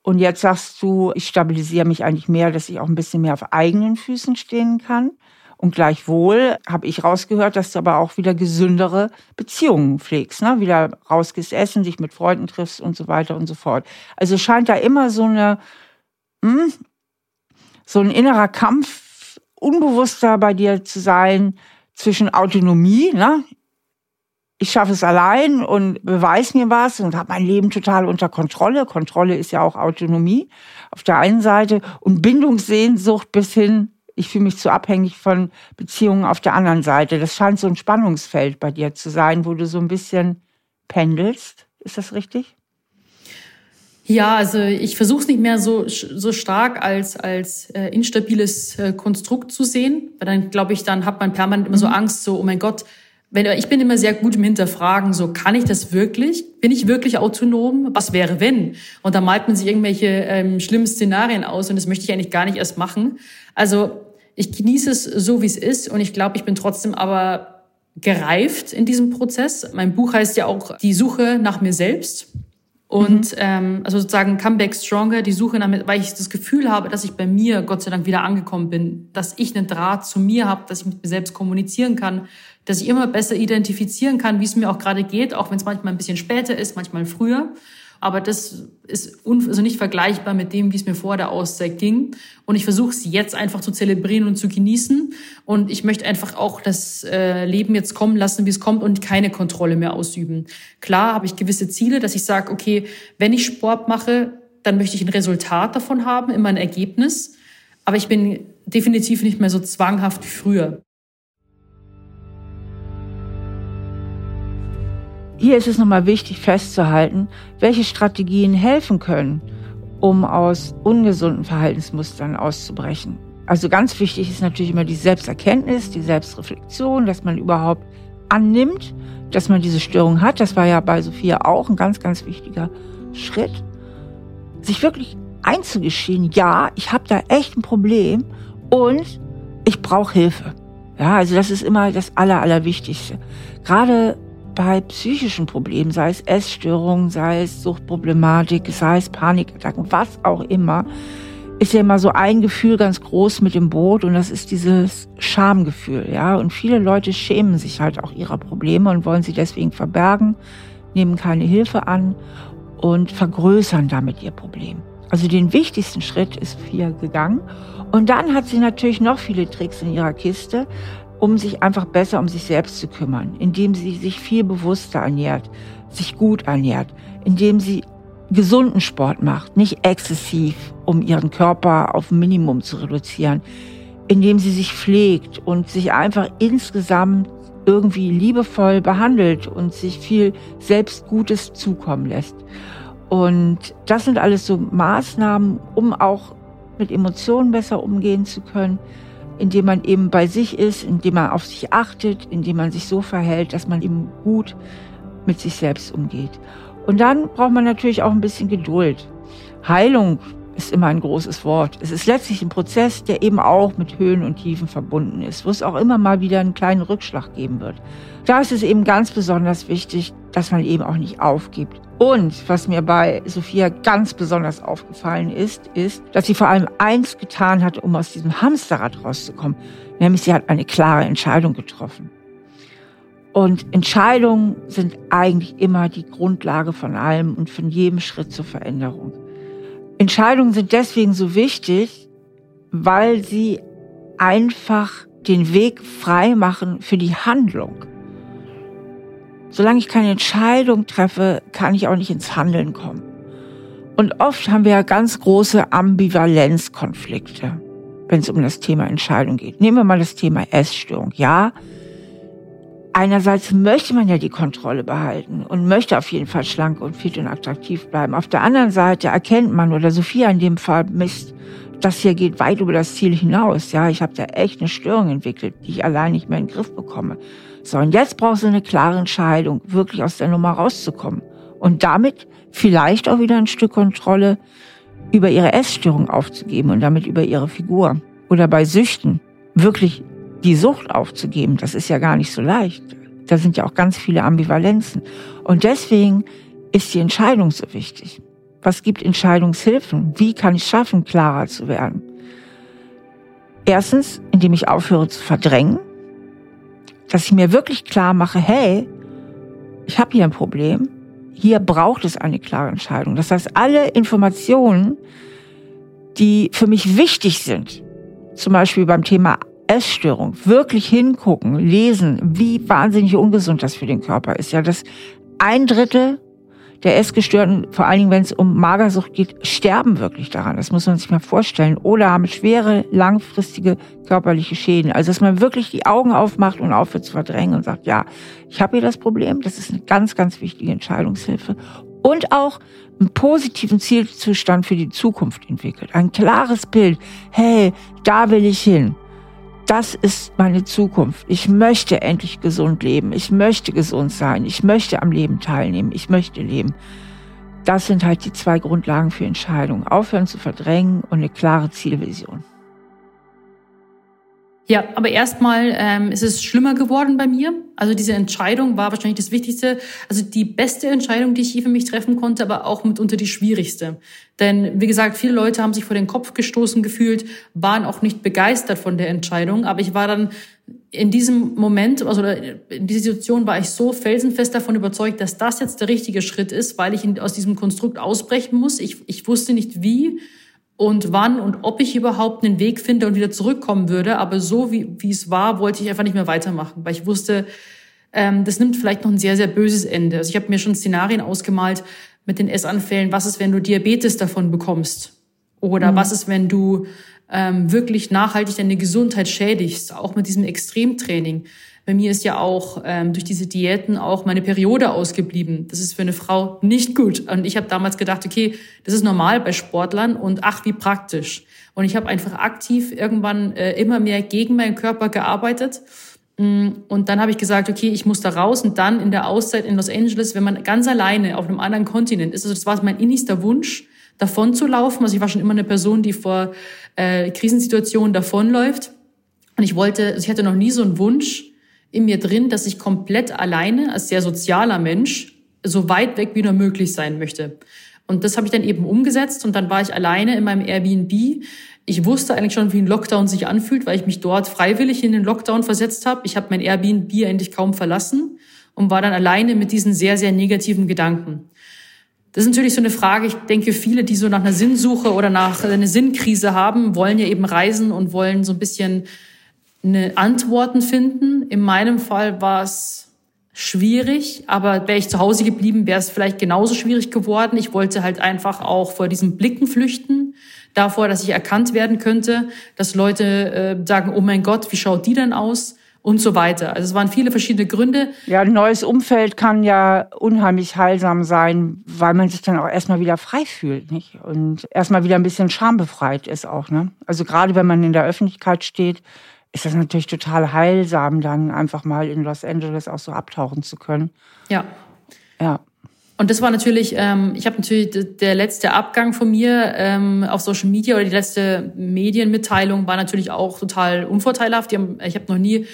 Und jetzt sagst du, ich stabilisiere mich eigentlich mehr, dass ich auch ein bisschen mehr auf eigenen Füßen stehen kann. Und gleichwohl habe ich rausgehört, dass du aber auch wieder gesündere Beziehungen pflegst, ne? wieder rausgehst essen, dich mit Freunden triffst und so weiter und so fort. Also scheint da immer so eine, hm, so ein innerer Kampf unbewusster bei dir zu sein zwischen Autonomie, ne? Ich schaffe es allein und beweis mir was und habe mein Leben total unter Kontrolle. Kontrolle ist ja auch Autonomie auf der einen Seite und Bindungssehnsucht bis hin, ich fühle mich zu abhängig von Beziehungen auf der anderen Seite. Das scheint so ein Spannungsfeld bei dir zu sein, wo du so ein bisschen pendelst. Ist das richtig? Ja, also ich versuche es nicht mehr so, so stark als, als äh, instabiles äh, Konstrukt zu sehen, weil dann glaube ich, dann hat man permanent immer so mhm. Angst, so, oh mein Gott, wenn, ich bin immer sehr gut im Hinterfragen, so kann ich das wirklich? Bin ich wirklich autonom? Was wäre wenn? Und da malt man sich irgendwelche ähm, schlimmen Szenarien aus und das möchte ich eigentlich gar nicht erst machen. Also ich genieße es so, wie es ist und ich glaube, ich bin trotzdem aber gereift in diesem Prozess. Mein Buch heißt ja auch Die Suche nach mir selbst. Und mhm. ähm, also sozusagen Comeback Stronger, die Suche nach mir, weil ich das Gefühl habe, dass ich bei mir Gott sei Dank wieder angekommen bin, dass ich einen Draht zu mir habe, dass ich mit mir selbst kommunizieren kann, dass ich immer besser identifizieren kann, wie es mir auch gerade geht, auch wenn es manchmal ein bisschen später ist, manchmal früher. Aber das ist also nicht vergleichbar mit dem, wie es mir vor der Auszeit ging. Und ich versuche es jetzt einfach zu zelebrieren und zu genießen. Und ich möchte einfach auch das äh, Leben jetzt kommen lassen, wie es kommt und keine Kontrolle mehr ausüben. Klar habe ich gewisse Ziele, dass ich sage, okay, wenn ich Sport mache, dann möchte ich ein Resultat davon haben, immer ein Ergebnis. Aber ich bin definitiv nicht mehr so zwanghaft wie früher. Hier ist es nochmal wichtig festzuhalten, welche Strategien helfen können, um aus ungesunden Verhaltensmustern auszubrechen. Also ganz wichtig ist natürlich immer die Selbsterkenntnis, die Selbstreflexion, dass man überhaupt annimmt, dass man diese Störung hat. Das war ja bei Sophia auch ein ganz, ganz wichtiger Schritt. Sich wirklich einzugestehen, ja, ich habe da echt ein Problem und ich brauche Hilfe. Ja, also das ist immer das Aller, Allerwichtigste. Gerade bei psychischen Problemen, sei es Essstörungen, sei es Suchtproblematik, sei es Panikattacken, was auch immer, ist ja immer so ein Gefühl ganz groß mit dem Boot und das ist dieses Schamgefühl, ja. Und viele Leute schämen sich halt auch ihrer Probleme und wollen sie deswegen verbergen, nehmen keine Hilfe an und vergrößern damit ihr Problem. Also den wichtigsten Schritt ist Fia gegangen. Und dann hat sie natürlich noch viele Tricks in ihrer Kiste, um sich einfach besser um sich selbst zu kümmern, indem sie sich viel bewusster ernährt, sich gut ernährt, indem sie gesunden Sport macht, nicht exzessiv, um ihren Körper auf Minimum zu reduzieren, indem sie sich pflegt und sich einfach insgesamt irgendwie liebevoll behandelt und sich viel selbst Gutes zukommen lässt. Und das sind alles so Maßnahmen, um auch mit Emotionen besser umgehen zu können, indem man eben bei sich ist, indem man auf sich achtet, indem man sich so verhält, dass man eben gut mit sich selbst umgeht. Und dann braucht man natürlich auch ein bisschen Geduld. Heilung ist immer ein großes Wort. Es ist letztlich ein Prozess, der eben auch mit Höhen und Tiefen verbunden ist, wo es auch immer mal wieder einen kleinen Rückschlag geben wird. Da ist es eben ganz besonders wichtig, dass man eben auch nicht aufgibt. Und was mir bei Sophia ganz besonders aufgefallen ist, ist, dass sie vor allem eins getan hat, um aus diesem Hamsterrad rauszukommen. Nämlich sie hat eine klare Entscheidung getroffen. Und Entscheidungen sind eigentlich immer die Grundlage von allem und von jedem Schritt zur Veränderung. Entscheidungen sind deswegen so wichtig, weil sie einfach den Weg frei machen für die Handlung. Solange ich keine Entscheidung treffe, kann ich auch nicht ins Handeln kommen. Und oft haben wir ja ganz große Ambivalenzkonflikte, wenn es um das Thema Entscheidung geht. Nehmen wir mal das Thema Essstörung. Ja, einerseits möchte man ja die Kontrolle behalten und möchte auf jeden Fall schlank und fit und attraktiv bleiben. Auf der anderen Seite erkennt man, oder Sophia in dem Fall, Mist, das hier geht weit über das Ziel hinaus. Ja, ich habe da echt eine Störung entwickelt, die ich allein nicht mehr in den Griff bekomme. So, und jetzt brauchst du eine klare Entscheidung, wirklich aus der Nummer rauszukommen. Und damit vielleicht auch wieder ein Stück Kontrolle über ihre Essstörung aufzugeben und damit über ihre Figur. Oder bei Süchten wirklich die Sucht aufzugeben, das ist ja gar nicht so leicht. Da sind ja auch ganz viele Ambivalenzen. Und deswegen ist die Entscheidung so wichtig. Was gibt Entscheidungshilfen? Wie kann ich schaffen, klarer zu werden? Erstens, indem ich aufhöre zu verdrängen, dass ich mir wirklich klar mache, hey, ich habe hier ein Problem, hier braucht es eine klare Entscheidung. Das heißt, alle Informationen, die für mich wichtig sind, zum Beispiel beim Thema Essstörung wirklich hingucken, lesen, wie wahnsinnig ungesund das für den Körper ist. Ja, dass ein Drittel der Essgestörten, vor allen Dingen wenn es um Magersucht geht, sterben wirklich daran. Das muss man sich mal vorstellen. Oder haben schwere, langfristige körperliche Schäden. Also dass man wirklich die Augen aufmacht und aufhört zu verdrängen und sagt, ja, ich habe hier das Problem. Das ist eine ganz, ganz wichtige Entscheidungshilfe. Und auch einen positiven Zielzustand für die Zukunft entwickelt. Ein klares Bild. Hey, da will ich hin das ist meine Zukunft. Ich möchte endlich gesund leben. Ich möchte gesund sein. Ich möchte am Leben teilnehmen. Ich möchte leben. Das sind halt die zwei Grundlagen für Entscheidungen. Aufhören zu verdrängen und eine klare Zielvision. Ja, aber erstmal ähm, ist es schlimmer geworden bei mir. Also diese Entscheidung war wahrscheinlich das Wichtigste, also die beste Entscheidung, die ich hier für mich treffen konnte, aber auch mitunter die schwierigste. Denn wie gesagt, viele Leute haben sich vor den Kopf gestoßen gefühlt, waren auch nicht begeistert von der Entscheidung. Aber ich war dann in diesem Moment, also in dieser Situation war ich so felsenfest davon überzeugt, dass das jetzt der richtige Schritt ist, weil ich aus diesem Konstrukt ausbrechen muss. Ich, ich wusste nicht wie und wann und ob ich überhaupt einen Weg finde und wieder zurückkommen würde. Aber so wie, wie es war, wollte ich einfach nicht mehr weitermachen, weil ich wusste, ähm, das nimmt vielleicht noch ein sehr, sehr böses Ende. Also ich habe mir schon Szenarien ausgemalt mit den Essanfällen. Was ist, wenn du Diabetes davon bekommst? Oder mhm. was ist, wenn du ähm, wirklich nachhaltig deine Gesundheit schädigst, auch mit diesem Extremtraining? Bei mir ist ja auch ähm, durch diese Diäten auch meine Periode ausgeblieben. Das ist für eine Frau nicht gut. Und ich habe damals gedacht, okay, das ist normal bei Sportlern und ach, wie praktisch. Und ich habe einfach aktiv irgendwann äh, immer mehr gegen meinen Körper gearbeitet. Mm, und dann habe ich gesagt, okay, ich muss da raus. Und dann in der Auszeit in Los Angeles, wenn man ganz alleine auf einem anderen Kontinent ist, also das war mein innigster Wunsch, davon zu laufen. Also ich war schon immer eine Person, die vor äh, Krisensituationen davonläuft. Und ich wollte, also ich hatte noch nie so einen Wunsch, in mir drin, dass ich komplett alleine als sehr sozialer Mensch so weit weg wie nur möglich sein möchte. Und das habe ich dann eben umgesetzt und dann war ich alleine in meinem Airbnb. Ich wusste eigentlich schon, wie ein Lockdown sich anfühlt, weil ich mich dort freiwillig in den Lockdown versetzt habe. Ich habe mein Airbnb eigentlich kaum verlassen und war dann alleine mit diesen sehr, sehr negativen Gedanken. Das ist natürlich so eine Frage. Ich denke, viele, die so nach einer Sinnsuche oder nach einer Sinnkrise haben, wollen ja eben reisen und wollen so ein bisschen eine Antworten finden. In meinem Fall war es schwierig, aber wäre ich zu Hause geblieben, wäre es vielleicht genauso schwierig geworden. Ich wollte halt einfach auch vor diesen Blicken flüchten, davor, dass ich erkannt werden könnte, dass Leute äh, sagen, oh mein Gott, wie schaut die denn aus? und so weiter. Also es waren viele verschiedene Gründe. Ja, ein neues Umfeld kann ja unheimlich heilsam sein, weil man sich dann auch erstmal wieder frei fühlt, nicht? Und erstmal wieder ein bisschen schambefreit ist auch, ne? Also gerade wenn man in der Öffentlichkeit steht, ist das natürlich total heilsam, dann einfach mal in Los Angeles auch so abtauchen zu können. Ja. Ja. Und das war natürlich, ähm, ich habe natürlich der letzte Abgang von mir ähm, auf Social Media oder die letzte Medienmitteilung war natürlich auch total unvorteilhaft. Haben, ich habe noch nie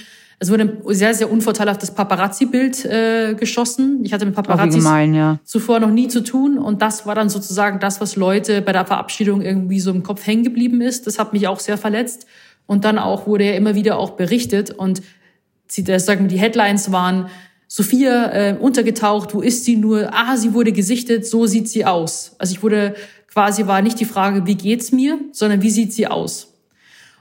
es wurde ein sehr, sehr unvorteilhaftes Paparazzi-Bild äh, geschossen. Ich hatte mit Paparazzi ja. zuvor noch nie zu tun. Und das war dann sozusagen das, was Leute bei der Verabschiedung irgendwie so im Kopf hängen geblieben ist. Das hat mich auch sehr verletzt. Und dann auch wurde ja immer wieder auch berichtet. Und sie, das sagen, die Headlines waren, Sophia äh, untergetaucht, wo ist sie nur? Ah, sie wurde gesichtet, so sieht sie aus. Also ich wurde quasi war nicht die Frage, wie geht's mir, sondern wie sieht sie aus?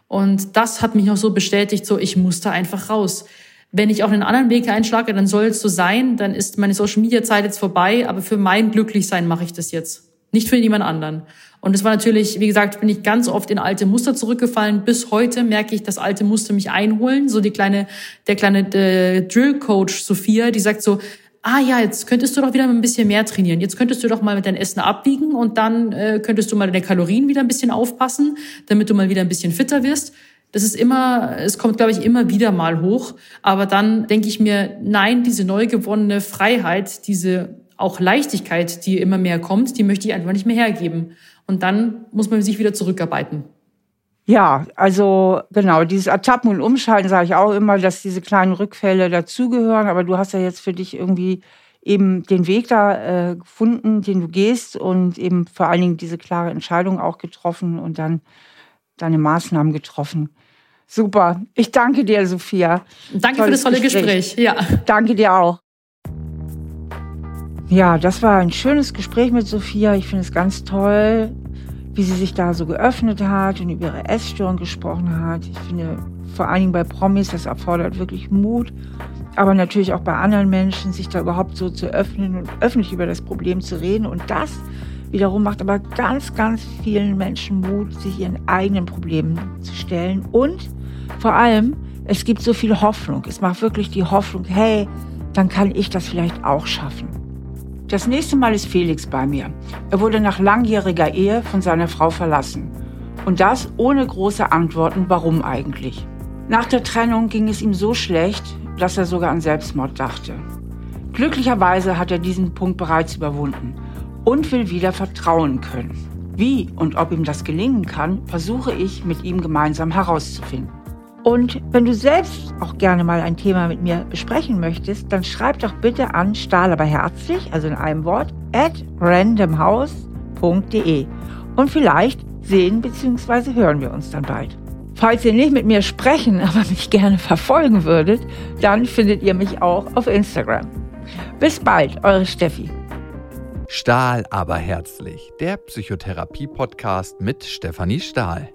Und das hat mich noch so bestätigt, so ich musste einfach raus. Wenn ich auch einen anderen Weg einschlage, dann soll es so sein, dann ist meine Social Media Zeit jetzt vorbei, aber für mein Glücklichsein mache ich das jetzt. Nicht für jemand anderen. Und es war natürlich, wie gesagt, bin ich ganz oft in alte Muster zurückgefallen. Bis heute merke ich, dass alte Muster mich einholen. So die kleine, der kleine äh, Drill Coach Sophia, die sagt so, ah ja, jetzt könntest du doch wieder ein bisschen mehr trainieren. Jetzt könntest du doch mal mit deinem Essen abwiegen und dann äh, könntest du mal deine Kalorien wieder ein bisschen aufpassen, damit du mal wieder ein bisschen fitter wirst. Das ist immer, es kommt, glaube ich, immer wieder mal hoch. Aber dann denke ich mir, nein, diese neu gewonnene Freiheit, diese auch Leichtigkeit, die immer mehr kommt, die möchte ich einfach nicht mehr hergeben. Und dann muss man sich wieder zurückarbeiten. Ja, also genau, dieses Ertappen und Umschalten sage ich auch immer, dass diese kleinen Rückfälle dazugehören. Aber du hast ja jetzt für dich irgendwie eben den Weg da äh, gefunden, den du gehst und eben vor allen Dingen diese klare Entscheidung auch getroffen und dann deine Maßnahmen getroffen. Super. Ich danke dir, Sophia. Danke Tolles für das tolle Gespräch. Gespräch. Ja. Danke dir auch. Ja, das war ein schönes Gespräch mit Sophia. Ich finde es ganz toll, wie sie sich da so geöffnet hat und über ihre Essstörung gesprochen hat. Ich finde, vor allen Dingen bei Promis, das erfordert wirklich Mut, aber natürlich auch bei anderen Menschen, sich da überhaupt so zu öffnen und öffentlich über das Problem zu reden. Und das wiederum macht aber ganz, ganz vielen Menschen Mut, sich ihren eigenen Problemen zu stellen. Und vor allem, es gibt so viel Hoffnung. Es macht wirklich die Hoffnung, hey, dann kann ich das vielleicht auch schaffen. Das nächste Mal ist Felix bei mir. Er wurde nach langjähriger Ehe von seiner Frau verlassen. Und das ohne große Antworten, warum eigentlich. Nach der Trennung ging es ihm so schlecht, dass er sogar an Selbstmord dachte. Glücklicherweise hat er diesen Punkt bereits überwunden und will wieder vertrauen können. Wie und ob ihm das gelingen kann, versuche ich mit ihm gemeinsam herauszufinden. Und wenn du selbst auch gerne mal ein Thema mit mir besprechen möchtest, dann schreib doch bitte an Stahl aber herzlich, also in einem Wort, at randomhouse.de. Und vielleicht sehen bzw. hören wir uns dann bald. Falls ihr nicht mit mir sprechen, aber mich gerne verfolgen würdet, dann findet ihr mich auch auf Instagram. Bis bald, eure Steffi. Stahl aber herzlich, der Psychotherapie-Podcast mit Stefanie Stahl.